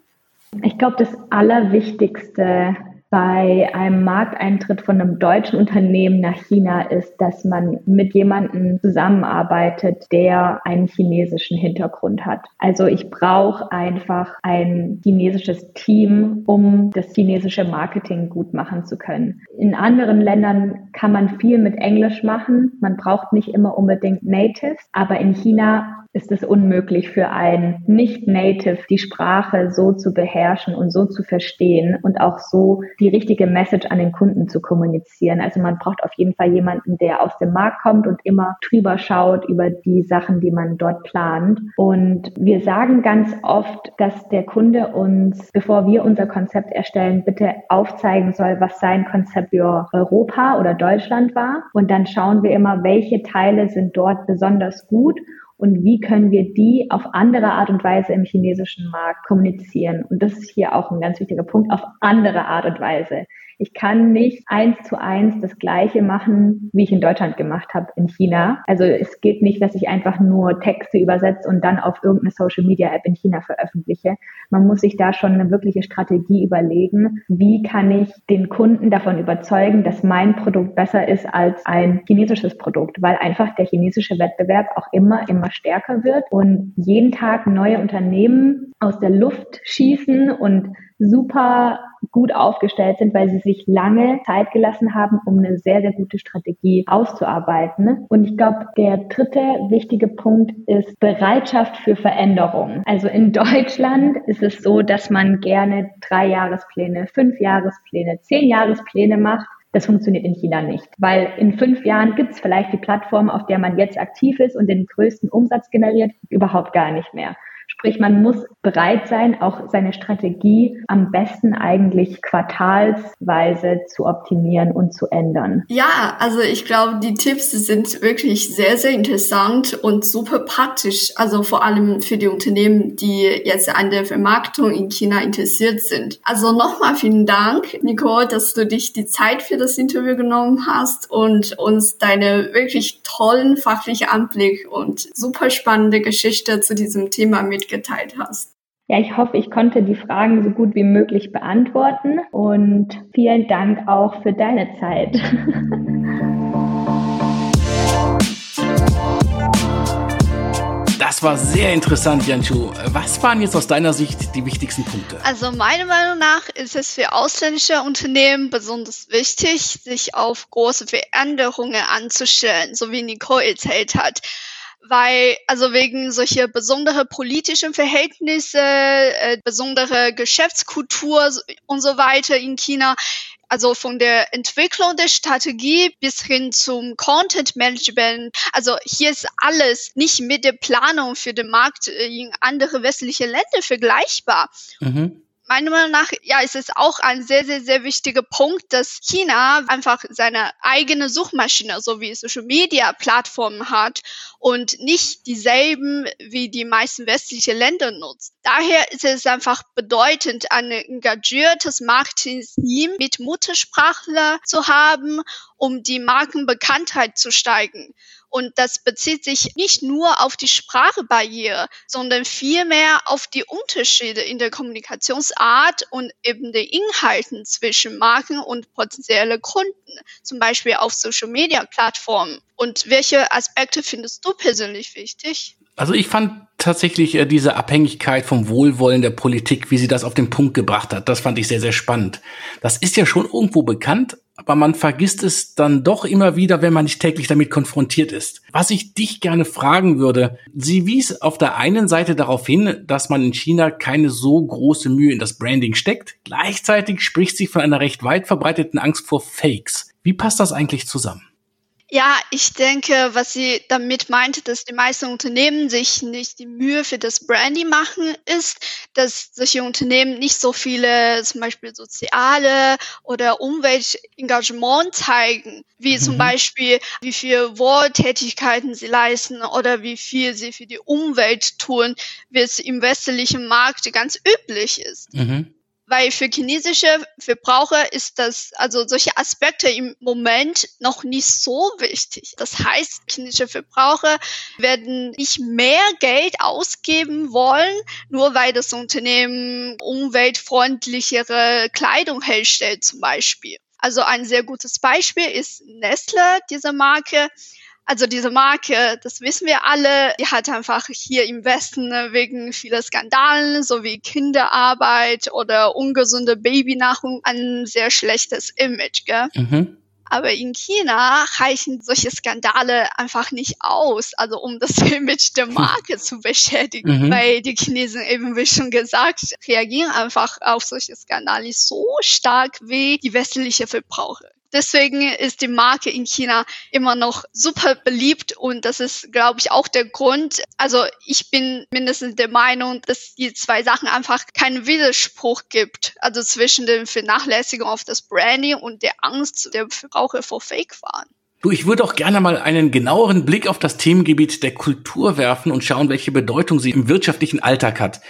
Ich glaube, das Allerwichtigste bei einem Markteintritt von einem deutschen Unternehmen nach China ist, dass man mit jemandem zusammenarbeitet, der einen chinesischen Hintergrund hat. Also ich brauche einfach ein chinesisches Team, um das chinesische Marketing gut machen zu können. In anderen Ländern kann man viel mit Englisch machen. Man braucht nicht immer unbedingt Natives, aber in China ist es unmöglich für einen Nicht-Native die Sprache so zu beherrschen und so zu verstehen und auch so die richtige Message an den Kunden zu kommunizieren. Also man braucht auf jeden Fall jemanden, der aus dem Markt kommt und immer drüber schaut über die Sachen, die man dort plant. Und wir sagen ganz oft, dass der Kunde uns, bevor wir unser Konzept erstellen, bitte aufzeigen soll, was sein Konzept für Europa oder Deutschland war. Und dann schauen wir immer, welche Teile sind dort besonders gut und wie können wir die auf andere Art und Weise im chinesischen Markt kommunizieren. Und das ist hier auch ein ganz wichtiger Punkt, auf andere Art und Weise. Ich kann nicht eins zu eins das Gleiche machen, wie ich in Deutschland gemacht habe in China. Also es geht nicht, dass ich einfach nur Texte übersetze und dann auf irgendeine Social Media App in China veröffentliche. Man muss sich da schon eine wirkliche Strategie überlegen. Wie kann ich den Kunden davon überzeugen, dass mein Produkt besser ist als ein chinesisches Produkt? Weil einfach der chinesische Wettbewerb auch immer, immer stärker wird und jeden Tag neue Unternehmen aus der Luft schießen und super gut aufgestellt sind, weil sie sich lange Zeit gelassen haben, um eine sehr, sehr gute Strategie auszuarbeiten. Und ich glaube, der dritte wichtige Punkt ist Bereitschaft für Veränderung. Also in Deutschland ist es so, dass man gerne drei Jahrespläne, fünf Jahrespläne, zehn Jahrespläne macht. Das funktioniert in China nicht, weil in fünf Jahren gibt es vielleicht die Plattform, auf der man jetzt aktiv ist und den größten Umsatz generiert, überhaupt gar nicht mehr. Sprich, man muss bereit sein, auch seine Strategie am besten eigentlich quartalsweise zu optimieren und zu ändern. Ja, also ich glaube, die Tipps sind wirklich sehr, sehr interessant und super praktisch. Also vor allem für die Unternehmen, die jetzt an der Vermarktung in China interessiert sind. Also nochmal vielen Dank, Nicole, dass du dich die Zeit für das Interview genommen hast und uns deine wirklich tollen fachlichen Anblick und super spannende Geschichte zu diesem Thema mit mitgeteilt hast. Ja, ich hoffe, ich konnte die Fragen so gut wie möglich beantworten und vielen Dank auch für deine Zeit. Das war sehr interessant, Janchu. Was waren jetzt aus deiner Sicht die wichtigsten Punkte? Also meiner Meinung nach ist es für ausländische Unternehmen besonders wichtig, sich auf große Veränderungen anzustellen, so wie Nicole erzählt hat weil also wegen solcher besondere politischen Verhältnisse, äh, besondere Geschäftskultur und so weiter in China, also von der Entwicklung der Strategie bis hin zum Content Management. Also hier ist alles nicht mit der Planung für den Markt in andere westliche Länder vergleichbar. Mhm. Meiner Meinung nach, ja, ist es auch ein sehr, sehr, sehr wichtiger Punkt, dass China einfach seine eigene Suchmaschine sowie Social Media Plattformen hat und nicht dieselben wie die meisten westlichen Länder nutzt. Daher ist es einfach bedeutend, ein engagiertes Marketing-Team mit Muttersprachler zu haben, um die Markenbekanntheit zu steigen. Und das bezieht sich nicht nur auf die Sprachbarriere, sondern vielmehr auf die Unterschiede in der Kommunikationsart und eben den Inhalten zwischen Marken und potenzielle Kunden, zum Beispiel auf Social-Media-Plattformen. Und welche Aspekte findest du persönlich wichtig? Also ich fand tatsächlich äh, diese Abhängigkeit vom Wohlwollen der Politik, wie sie das auf den Punkt gebracht hat, das fand ich sehr, sehr spannend. Das ist ja schon irgendwo bekannt, aber man vergisst es dann doch immer wieder, wenn man nicht täglich damit konfrontiert ist. Was ich dich gerne fragen würde, sie wies auf der einen Seite darauf hin, dass man in China keine so große Mühe in das Branding steckt. Gleichzeitig spricht sie von einer recht weit verbreiteten Angst vor Fakes. Wie passt das eigentlich zusammen? Ja, ich denke, was sie damit meinte, dass die meisten Unternehmen sich nicht die Mühe für das Branding machen, ist, dass solche Unternehmen nicht so viele zum Beispiel soziale oder Umweltengagement zeigen, wie mhm. zum Beispiel, wie viel Wohltätigkeiten sie leisten oder wie viel sie für die Umwelt tun, wie es im westlichen Markt ganz üblich ist. Mhm weil für chinesische Verbraucher ist das, also solche Aspekte im Moment noch nicht so wichtig. Das heißt, chinesische Verbraucher werden nicht mehr Geld ausgeben wollen, nur weil das Unternehmen umweltfreundlichere Kleidung herstellt zum Beispiel. Also ein sehr gutes Beispiel ist Nestle, diese Marke. Also diese Marke, das wissen wir alle, die hat einfach hier im Westen ne, wegen vieler Skandalen sowie Kinderarbeit oder ungesunde Babynahrung ein sehr schlechtes Image. Gell? Mhm. Aber in China reichen solche Skandale einfach nicht aus, also um das Image der Marke zu beschädigen, mhm. weil die Chinesen eben, wie schon gesagt, reagieren einfach auf solche Skandale so stark wie die westliche Verbraucher. Deswegen ist die Marke in China immer noch super beliebt und das ist, glaube ich, auch der Grund. Also ich bin mindestens der Meinung, dass die zwei Sachen einfach keinen Widerspruch gibt. Also zwischen der Vernachlässigung auf das Branding und der Angst der Verbraucher vor Fake-Waren. Du, ich würde auch gerne mal einen genaueren Blick auf das Themengebiet der Kultur werfen und schauen, welche Bedeutung sie im wirtschaftlichen Alltag hat.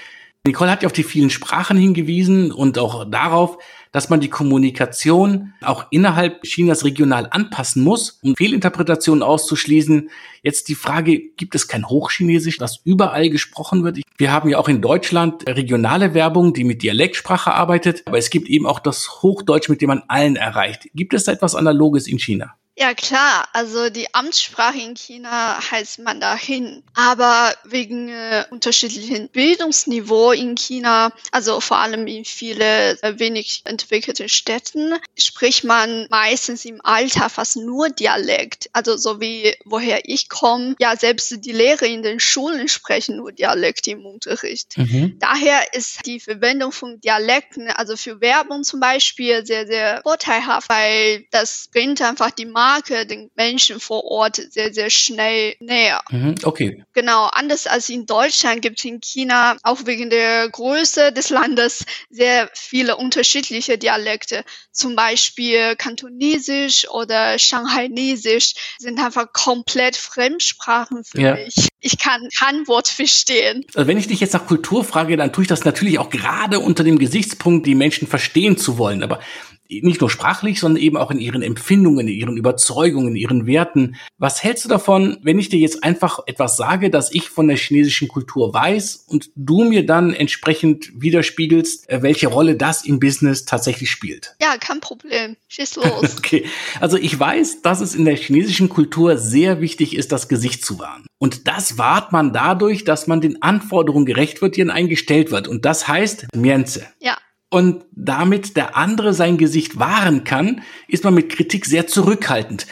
Nicole hat ja auf die vielen Sprachen hingewiesen und auch darauf, dass man die Kommunikation auch innerhalb Chinas regional anpassen muss, um Fehlinterpretationen auszuschließen. Jetzt die Frage, gibt es kein Hochchinesisch, das überall gesprochen wird? Wir haben ja auch in Deutschland regionale Werbung, die mit Dialektsprache arbeitet, aber es gibt eben auch das Hochdeutsch, mit dem man allen erreicht. Gibt es da etwas Analoges in China? Ja klar, also die Amtssprache in China heißt Mandarin, aber wegen äh, unterschiedlichen Bildungsniveau in China, also vor allem in viele äh, wenig entwickelten Städten, spricht man meistens im Alter fast nur Dialekt. Also so wie woher ich komme, ja selbst die Lehrer in den Schulen sprechen nur Dialekt im Unterricht. Mhm. Daher ist die Verwendung von Dialekten, also für Werbung zum Beispiel, sehr sehr vorteilhaft, weil das bringt einfach die Marke den Menschen vor Ort sehr, sehr schnell näher. Mhm, okay. Genau, anders als in Deutschland gibt es in China auch wegen der Größe des Landes sehr viele unterschiedliche Dialekte. Zum Beispiel Kantonesisch oder Shanghainesisch sind einfach komplett Fremdsprachen für ja. mich. Ich kann kein Wort verstehen. Also wenn ich dich jetzt nach Kultur frage, dann tue ich das natürlich auch gerade unter dem Gesichtspunkt, die Menschen verstehen zu wollen. Aber nicht nur sprachlich, sondern eben auch in ihren Empfindungen, in ihren Überzeugungen, in ihren Werten. Was hältst du davon, wenn ich dir jetzt einfach etwas sage, dass ich von der chinesischen Kultur weiß und du mir dann entsprechend widerspiegelst, äh, welche Rolle das im Business tatsächlich spielt? Ja, kein Problem. Schieß los. okay. Also ich weiß, dass es in der chinesischen Kultur sehr wichtig ist, das Gesicht zu wahren. Und das wahrt man dadurch, dass man den Anforderungen gerecht wird, die an einen gestellt wird. Und das heißt Mienze. Ja und damit der andere sein Gesicht wahren kann, ist man mit Kritik sehr zurückhaltend.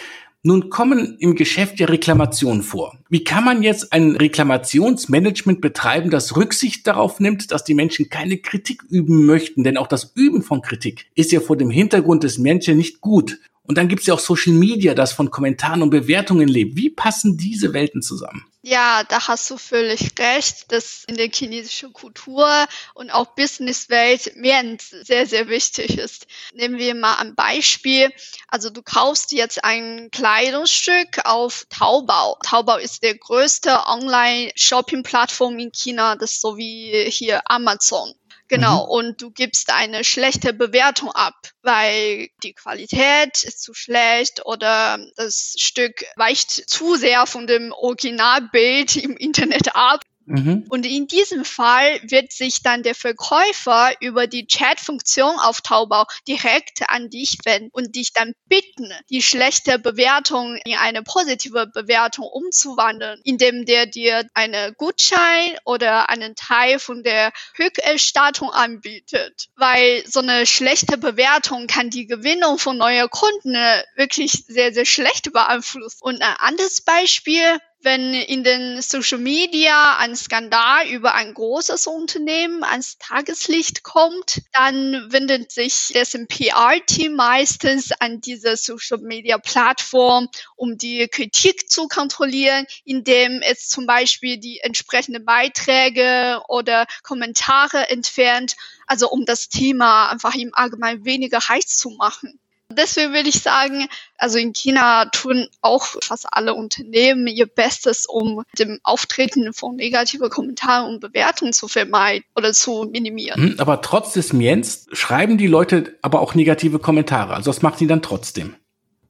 Nun kommen im Geschäft ja Reklamationen vor. Wie kann man jetzt ein Reklamationsmanagement betreiben, das Rücksicht darauf nimmt, dass die Menschen keine Kritik üben möchten? Denn auch das Üben von Kritik ist ja vor dem Hintergrund des Menschen nicht gut. Und dann gibt es ja auch Social Media, das von Kommentaren und Bewertungen lebt. Wie passen diese Welten zusammen? Ja, da hast du völlig recht, dass in der chinesischen Kultur und auch Businesswelt Mienz sehr, sehr wichtig ist. Nehmen wir mal ein Beispiel. Also du kaufst jetzt ein Kleidungsstück auf Taobao. Taobao ist der größte Online-Shopping-Plattform in China, das so wie hier Amazon. Genau, mhm. und du gibst eine schlechte Bewertung ab, weil die Qualität ist zu schlecht oder das Stück weicht zu sehr von dem Originalbild im Internet ab. Mhm. Und in diesem Fall wird sich dann der Verkäufer über die Chat-Funktion auf Taobao direkt an dich wenden und dich dann bitten, die schlechte Bewertung in eine positive Bewertung umzuwandeln, indem der dir eine Gutschein oder einen Teil von der Rückerstattung anbietet. Weil so eine schlechte Bewertung kann die Gewinnung von neuen Kunden wirklich sehr, sehr schlecht beeinflussen. Und ein anderes Beispiel, wenn in den Social Media ein Skandal über ein großes Unternehmen ans Tageslicht kommt, dann wendet sich dessen PR-Team meistens an diese Social Media Plattform, um die Kritik zu kontrollieren, indem es zum Beispiel die entsprechenden Beiträge oder Kommentare entfernt, also um das Thema einfach im Allgemeinen weniger heiß zu machen. Deswegen würde ich sagen, also in China tun auch fast alle Unternehmen ihr Bestes, um dem Auftreten von negativen Kommentaren und Bewertungen zu vermeiden oder zu minimieren. Hm, aber trotz des Miens schreiben die Leute aber auch negative Kommentare. Also das macht sie dann trotzdem.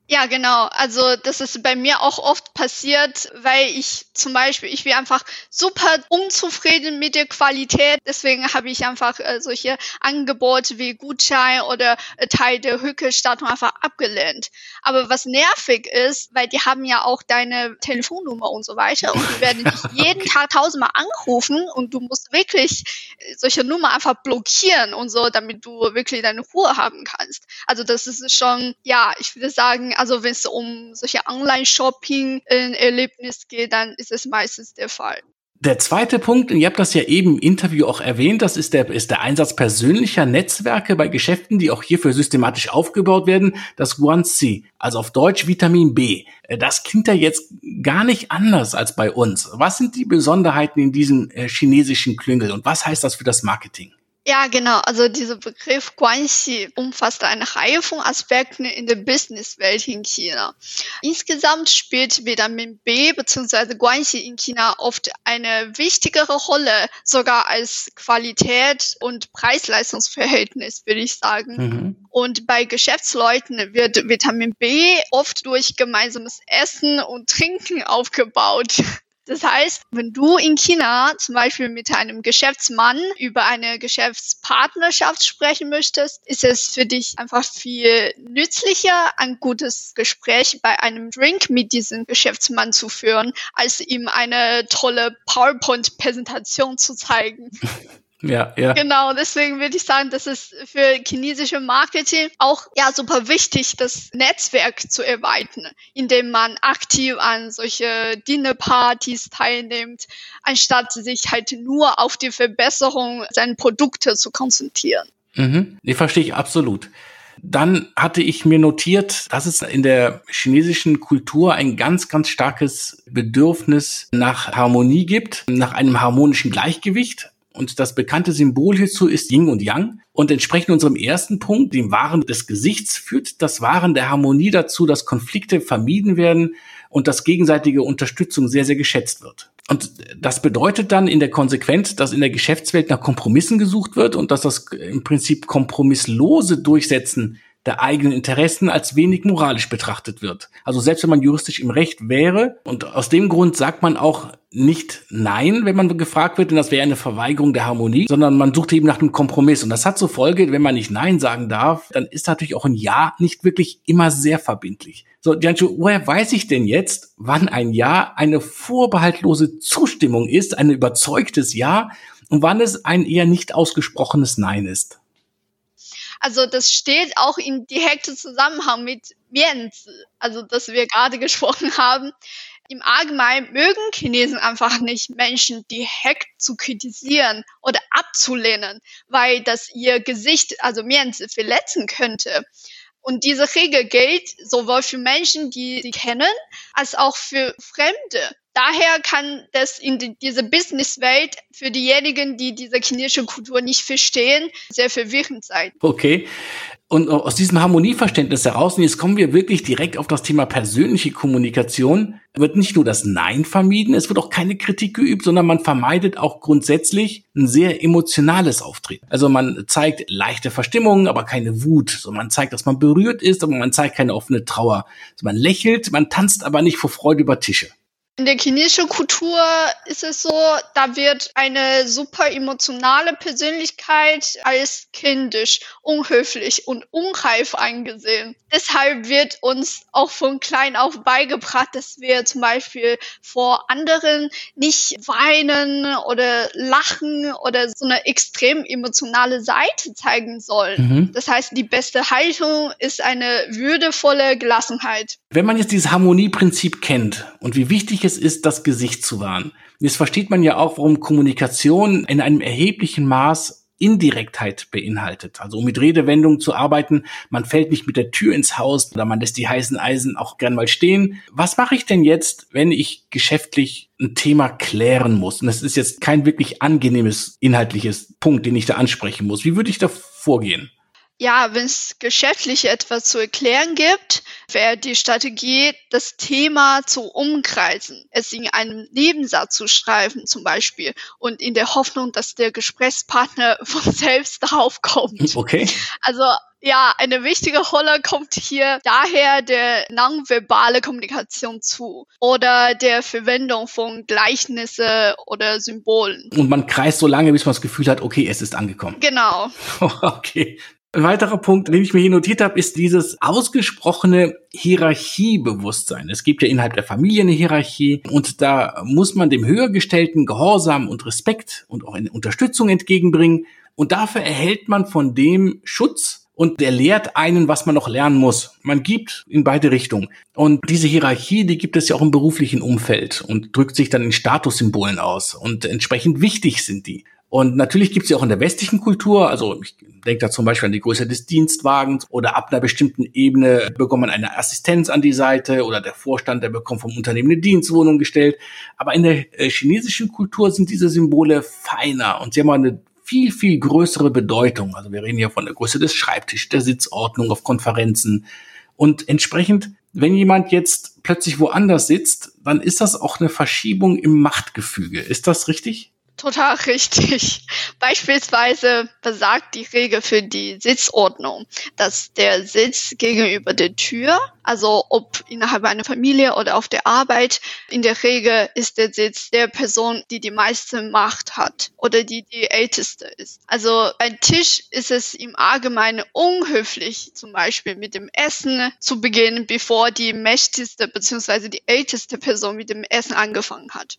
Ja, genau. Also das ist bei mir auch oft passiert, weil ich zum Beispiel, ich bin einfach super unzufrieden mit der Qualität. Deswegen habe ich einfach äh, solche Angebote wie Gutschein oder äh, Teil der Rückerstattung einfach abgelehnt. Aber was nervig ist, weil die haben ja auch deine Telefonnummer und so weiter und die werden dich jeden Tag tausendmal anrufen und du musst wirklich äh, solche Nummer einfach blockieren und so, damit du wirklich deine Ruhe haben kannst. Also das ist schon, ja, ich würde sagen, also wenn es um solche Online-Shopping-Erlebnis geht, dann ist es meistens der Fall. Der zweite Punkt, und ihr habt das ja eben im Interview auch erwähnt, das ist der, ist der Einsatz persönlicher Netzwerke bei Geschäften, die auch hierfür systematisch aufgebaut werden, das Guanxi, also auf Deutsch Vitamin B. Äh, das klingt ja jetzt gar nicht anders als bei uns. Was sind die Besonderheiten in diesem äh, chinesischen Klüngel und was heißt das für das Marketing? Ja, genau. Also dieser Begriff Guanxi umfasst eine Reihe von Aspekten in der Businesswelt in China. Insgesamt spielt Vitamin B bzw. Guanxi in China oft eine wichtigere Rolle, sogar als Qualität und Preis-Leistungs-Verhältnis, würde ich sagen. Mhm. Und bei Geschäftsleuten wird Vitamin B oft durch gemeinsames Essen und Trinken aufgebaut. Das heißt, wenn du in China zum Beispiel mit einem Geschäftsmann über eine Geschäftspartnerschaft sprechen möchtest, ist es für dich einfach viel nützlicher, ein gutes Gespräch bei einem Drink mit diesem Geschäftsmann zu führen, als ihm eine tolle PowerPoint-Präsentation zu zeigen. Ja, ja. Genau, deswegen würde ich sagen, das ist für chinesische Marketing auch ja super wichtig, das Netzwerk zu erweitern, indem man aktiv an solche Dinnerpartys teilnimmt, anstatt sich halt nur auf die Verbesserung seiner Produkte zu konzentrieren. Mhm, die verstehe ich absolut. Dann hatte ich mir notiert, dass es in der chinesischen Kultur ein ganz, ganz starkes Bedürfnis nach Harmonie gibt, nach einem harmonischen Gleichgewicht. Und das bekannte Symbol hierzu ist Yin und Yang. Und entsprechend unserem ersten Punkt, dem Wahren des Gesichts, führt das Wahren der Harmonie dazu, dass Konflikte vermieden werden und dass gegenseitige Unterstützung sehr, sehr geschätzt wird. Und das bedeutet dann in der Konsequenz, dass in der Geschäftswelt nach Kompromissen gesucht wird und dass das im Prinzip kompromisslose Durchsetzen der eigenen Interessen als wenig moralisch betrachtet wird. Also selbst wenn man juristisch im Recht wäre und aus dem Grund sagt man auch nicht Nein, wenn man gefragt wird, denn das wäre eine Verweigerung der Harmonie, sondern man sucht eben nach einem Kompromiss. Und das hat zur Folge, wenn man nicht Nein sagen darf, dann ist natürlich auch ein Ja nicht wirklich immer sehr verbindlich. So, Jancho, woher weiß ich denn jetzt, wann ein Ja eine vorbehaltlose Zustimmung ist, ein überzeugtes Ja und wann es ein eher nicht ausgesprochenes Nein ist? Also das steht auch in direktem Zusammenhang mit Mienzi, also das wir gerade gesprochen haben. Im Allgemeinen mögen Chinesen einfach nicht Menschen direkt zu kritisieren oder abzulehnen, weil das ihr Gesicht, also Mienzi, verletzen könnte. Und diese Regel gilt sowohl für Menschen, die sie kennen, als auch für Fremde. Daher kann das in die, diese Businesswelt für diejenigen, die diese chinesische Kultur nicht verstehen, sehr verwirrend sein. Okay. Und aus diesem Harmonieverständnis heraus, und jetzt kommen wir wirklich direkt auf das Thema persönliche Kommunikation, wird nicht nur das Nein vermieden, es wird auch keine Kritik geübt, sondern man vermeidet auch grundsätzlich ein sehr emotionales Auftreten. Also man zeigt leichte Verstimmungen, aber keine Wut. So man zeigt, dass man berührt ist, aber man zeigt keine offene Trauer. Also man lächelt, man tanzt aber nicht vor Freude über Tische. In der chinesischen Kultur ist es so, da wird eine super emotionale Persönlichkeit als kindisch, unhöflich und unreif angesehen. Deshalb wird uns auch von klein auf beigebracht, dass wir zum Beispiel vor anderen nicht weinen oder lachen oder so eine extrem emotionale Seite zeigen sollen. Mhm. Das heißt, die beste Haltung ist eine würdevolle Gelassenheit. Wenn man jetzt dieses Harmonieprinzip kennt und wie wichtig es ist, das Gesicht zu wahren, jetzt versteht man ja auch, warum Kommunikation in einem erheblichen Maß Indirektheit beinhaltet. Also um mit Redewendungen zu arbeiten, man fällt nicht mit der Tür ins Haus oder man lässt die heißen Eisen auch gern mal stehen. Was mache ich denn jetzt, wenn ich geschäftlich ein Thema klären muss? Und das ist jetzt kein wirklich angenehmes inhaltliches Punkt, den ich da ansprechen muss. Wie würde ich da vorgehen? Ja, wenn es geschäftlich etwas zu erklären gibt, wäre die Strategie, das Thema zu umkreisen, es in einem Nebensatz zu schreiben zum Beispiel und in der Hoffnung, dass der Gesprächspartner von selbst darauf kommt. Okay. Also ja, eine wichtige Rolle kommt hier daher der nonverbale Kommunikation zu oder der Verwendung von Gleichnisse oder Symbolen. Und man kreist so lange, bis man das Gefühl hat, okay, es ist angekommen. Genau. okay. Ein weiterer Punkt, den ich mir hier notiert habe, ist dieses ausgesprochene Hierarchiebewusstsein. Es gibt ja innerhalb der Familie eine Hierarchie und da muss man dem Höhergestellten Gehorsam und Respekt und auch eine Unterstützung entgegenbringen. Und dafür erhält man von dem Schutz und der lehrt einen, was man noch lernen muss. Man gibt in beide Richtungen. Und diese Hierarchie, die gibt es ja auch im beruflichen Umfeld und drückt sich dann in Statussymbolen aus. Und entsprechend wichtig sind die. Und natürlich gibt es ja auch in der westlichen Kultur, also ich denke da zum Beispiel an die Größe des Dienstwagens oder ab einer bestimmten Ebene bekommt man eine Assistenz an die Seite oder der Vorstand, der bekommt vom Unternehmen eine Dienstwohnung gestellt. Aber in der äh, chinesischen Kultur sind diese Symbole feiner und sie haben eine viel, viel größere Bedeutung. Also wir reden hier von der Größe des Schreibtischs, der Sitzordnung auf Konferenzen. Und entsprechend, wenn jemand jetzt plötzlich woanders sitzt, dann ist das auch eine Verschiebung im Machtgefüge. Ist das richtig? Total richtig. Beispielsweise besagt die Regel für die Sitzordnung, dass der Sitz gegenüber der Tür, also ob innerhalb einer Familie oder auf der Arbeit, in der Regel ist der Sitz der Person, die die meiste Macht hat oder die die älteste ist. Also beim Tisch ist es im Allgemeinen unhöflich, zum Beispiel mit dem Essen zu beginnen, bevor die mächtigste bzw. die älteste Person mit dem Essen angefangen hat.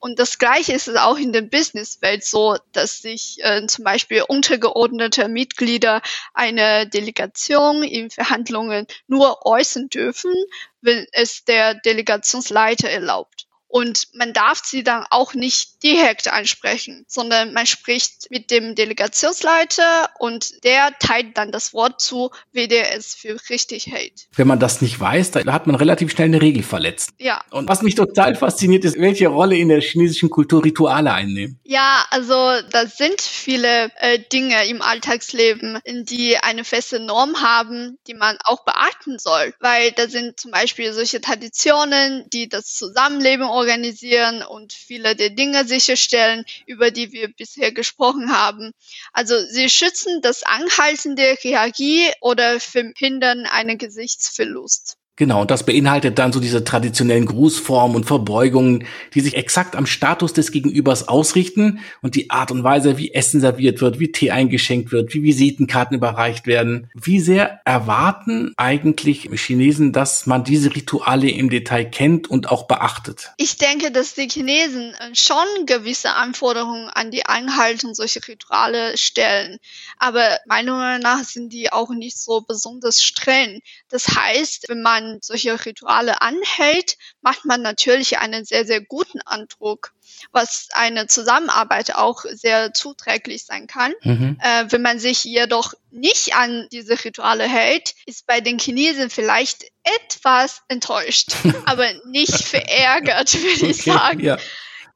Und das Gleiche ist es auch in der Businesswelt so, dass sich äh, zum Beispiel untergeordnete Mitglieder einer Delegation in Verhandlungen nur äußern dürfen, wenn es der Delegationsleiter erlaubt. Und man darf sie dann auch nicht direkt ansprechen, sondern man spricht mit dem Delegationsleiter und der teilt dann das Wort zu, wie der es für richtig hält. Wenn man das nicht weiß, da hat man relativ schnell eine Regel verletzt. Ja. Und was mich total fasziniert ist, welche Rolle in der chinesischen Kultur Rituale einnehmen. Ja, also da sind viele äh, Dinge im Alltagsleben, die eine feste Norm haben, die man auch beachten soll. Weil da sind zum Beispiel solche Traditionen, die das Zusammenleben organisieren und viele der Dinge sicherstellen, über die wir bisher gesprochen haben. Also sie schützen das Anhalten der Hierarchie oder verhindern einen Gesichtsverlust. Genau, und das beinhaltet dann so diese traditionellen Grußformen und Verbeugungen, die sich exakt am Status des Gegenübers ausrichten und die Art und Weise, wie Essen serviert wird, wie Tee eingeschenkt wird, wie Visitenkarten überreicht werden. Wie sehr erwarten eigentlich Chinesen, dass man diese Rituale im Detail kennt und auch beachtet? Ich denke, dass die Chinesen schon gewisse Anforderungen an die Einhaltung solcher Rituale stellen. Aber meiner Meinung nach sind die auch nicht so besonders streng. Das heißt, wenn man man solche Rituale anhält, macht man natürlich einen sehr, sehr guten Eindruck, was eine Zusammenarbeit auch sehr zuträglich sein kann. Mhm. Äh, wenn man sich jedoch nicht an diese Rituale hält, ist bei den Chinesen vielleicht etwas enttäuscht, aber nicht verärgert, würde okay, ich sagen. Ja.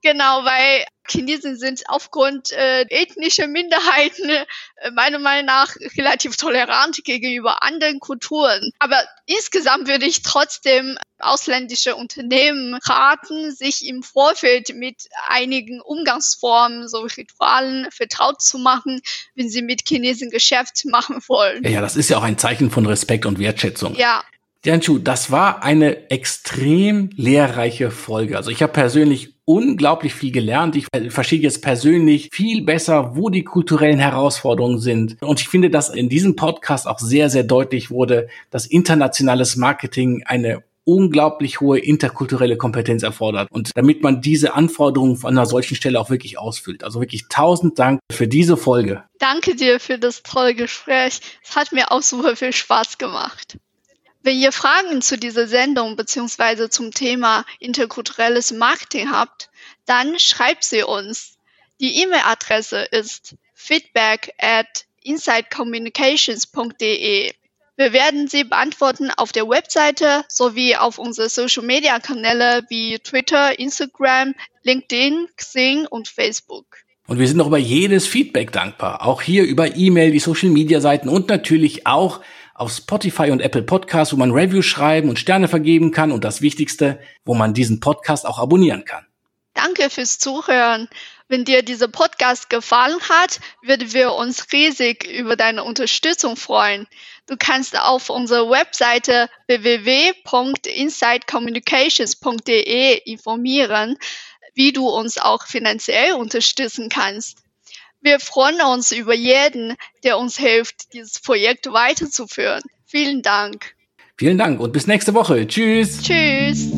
Genau, weil Chinesen sind aufgrund äh, ethnischer Minderheiten äh, meiner Meinung nach relativ tolerant gegenüber anderen Kulturen. Aber insgesamt würde ich trotzdem ausländische Unternehmen raten, sich im Vorfeld mit einigen Umgangsformen, so Ritualen vertraut zu machen, wenn sie mit Chinesen Geschäft machen wollen. Ja, das ist ja auch ein Zeichen von Respekt und Wertschätzung. Ja. Dianshu, das war eine extrem lehrreiche Folge. Also ich habe persönlich unglaublich viel gelernt. Ich verstehe jetzt persönlich viel besser, wo die kulturellen Herausforderungen sind. Und ich finde, dass in diesem Podcast auch sehr, sehr deutlich wurde, dass internationales Marketing eine unglaublich hohe interkulturelle Kompetenz erfordert. Und damit man diese Anforderungen von einer solchen Stelle auch wirklich ausfüllt. Also wirklich tausend Dank für diese Folge. Danke dir für das tolle Gespräch. Es hat mir auch super viel Spaß gemacht. Wenn ihr Fragen zu dieser Sendung bzw. zum Thema interkulturelles Marketing habt, dann schreibt sie uns. Die E-Mail-Adresse ist feedback at insidecommunications.de. Wir werden sie beantworten auf der Webseite sowie auf unsere Social-Media-Kanäle wie Twitter, Instagram, LinkedIn, Xing und Facebook. Und wir sind auch über jedes Feedback dankbar. Auch hier über E-Mail, die Social-Media-Seiten und natürlich auch auf Spotify und Apple Podcasts, wo man Reviews schreiben und Sterne vergeben kann und das Wichtigste, wo man diesen Podcast auch abonnieren kann. Danke fürs Zuhören. Wenn dir dieser Podcast gefallen hat, würden wir uns riesig über deine Unterstützung freuen. Du kannst auf unserer Webseite www.insidecommunications.de informieren, wie du uns auch finanziell unterstützen kannst. Wir freuen uns über jeden, der uns hilft, dieses Projekt weiterzuführen. Vielen Dank. Vielen Dank und bis nächste Woche. Tschüss. Tschüss.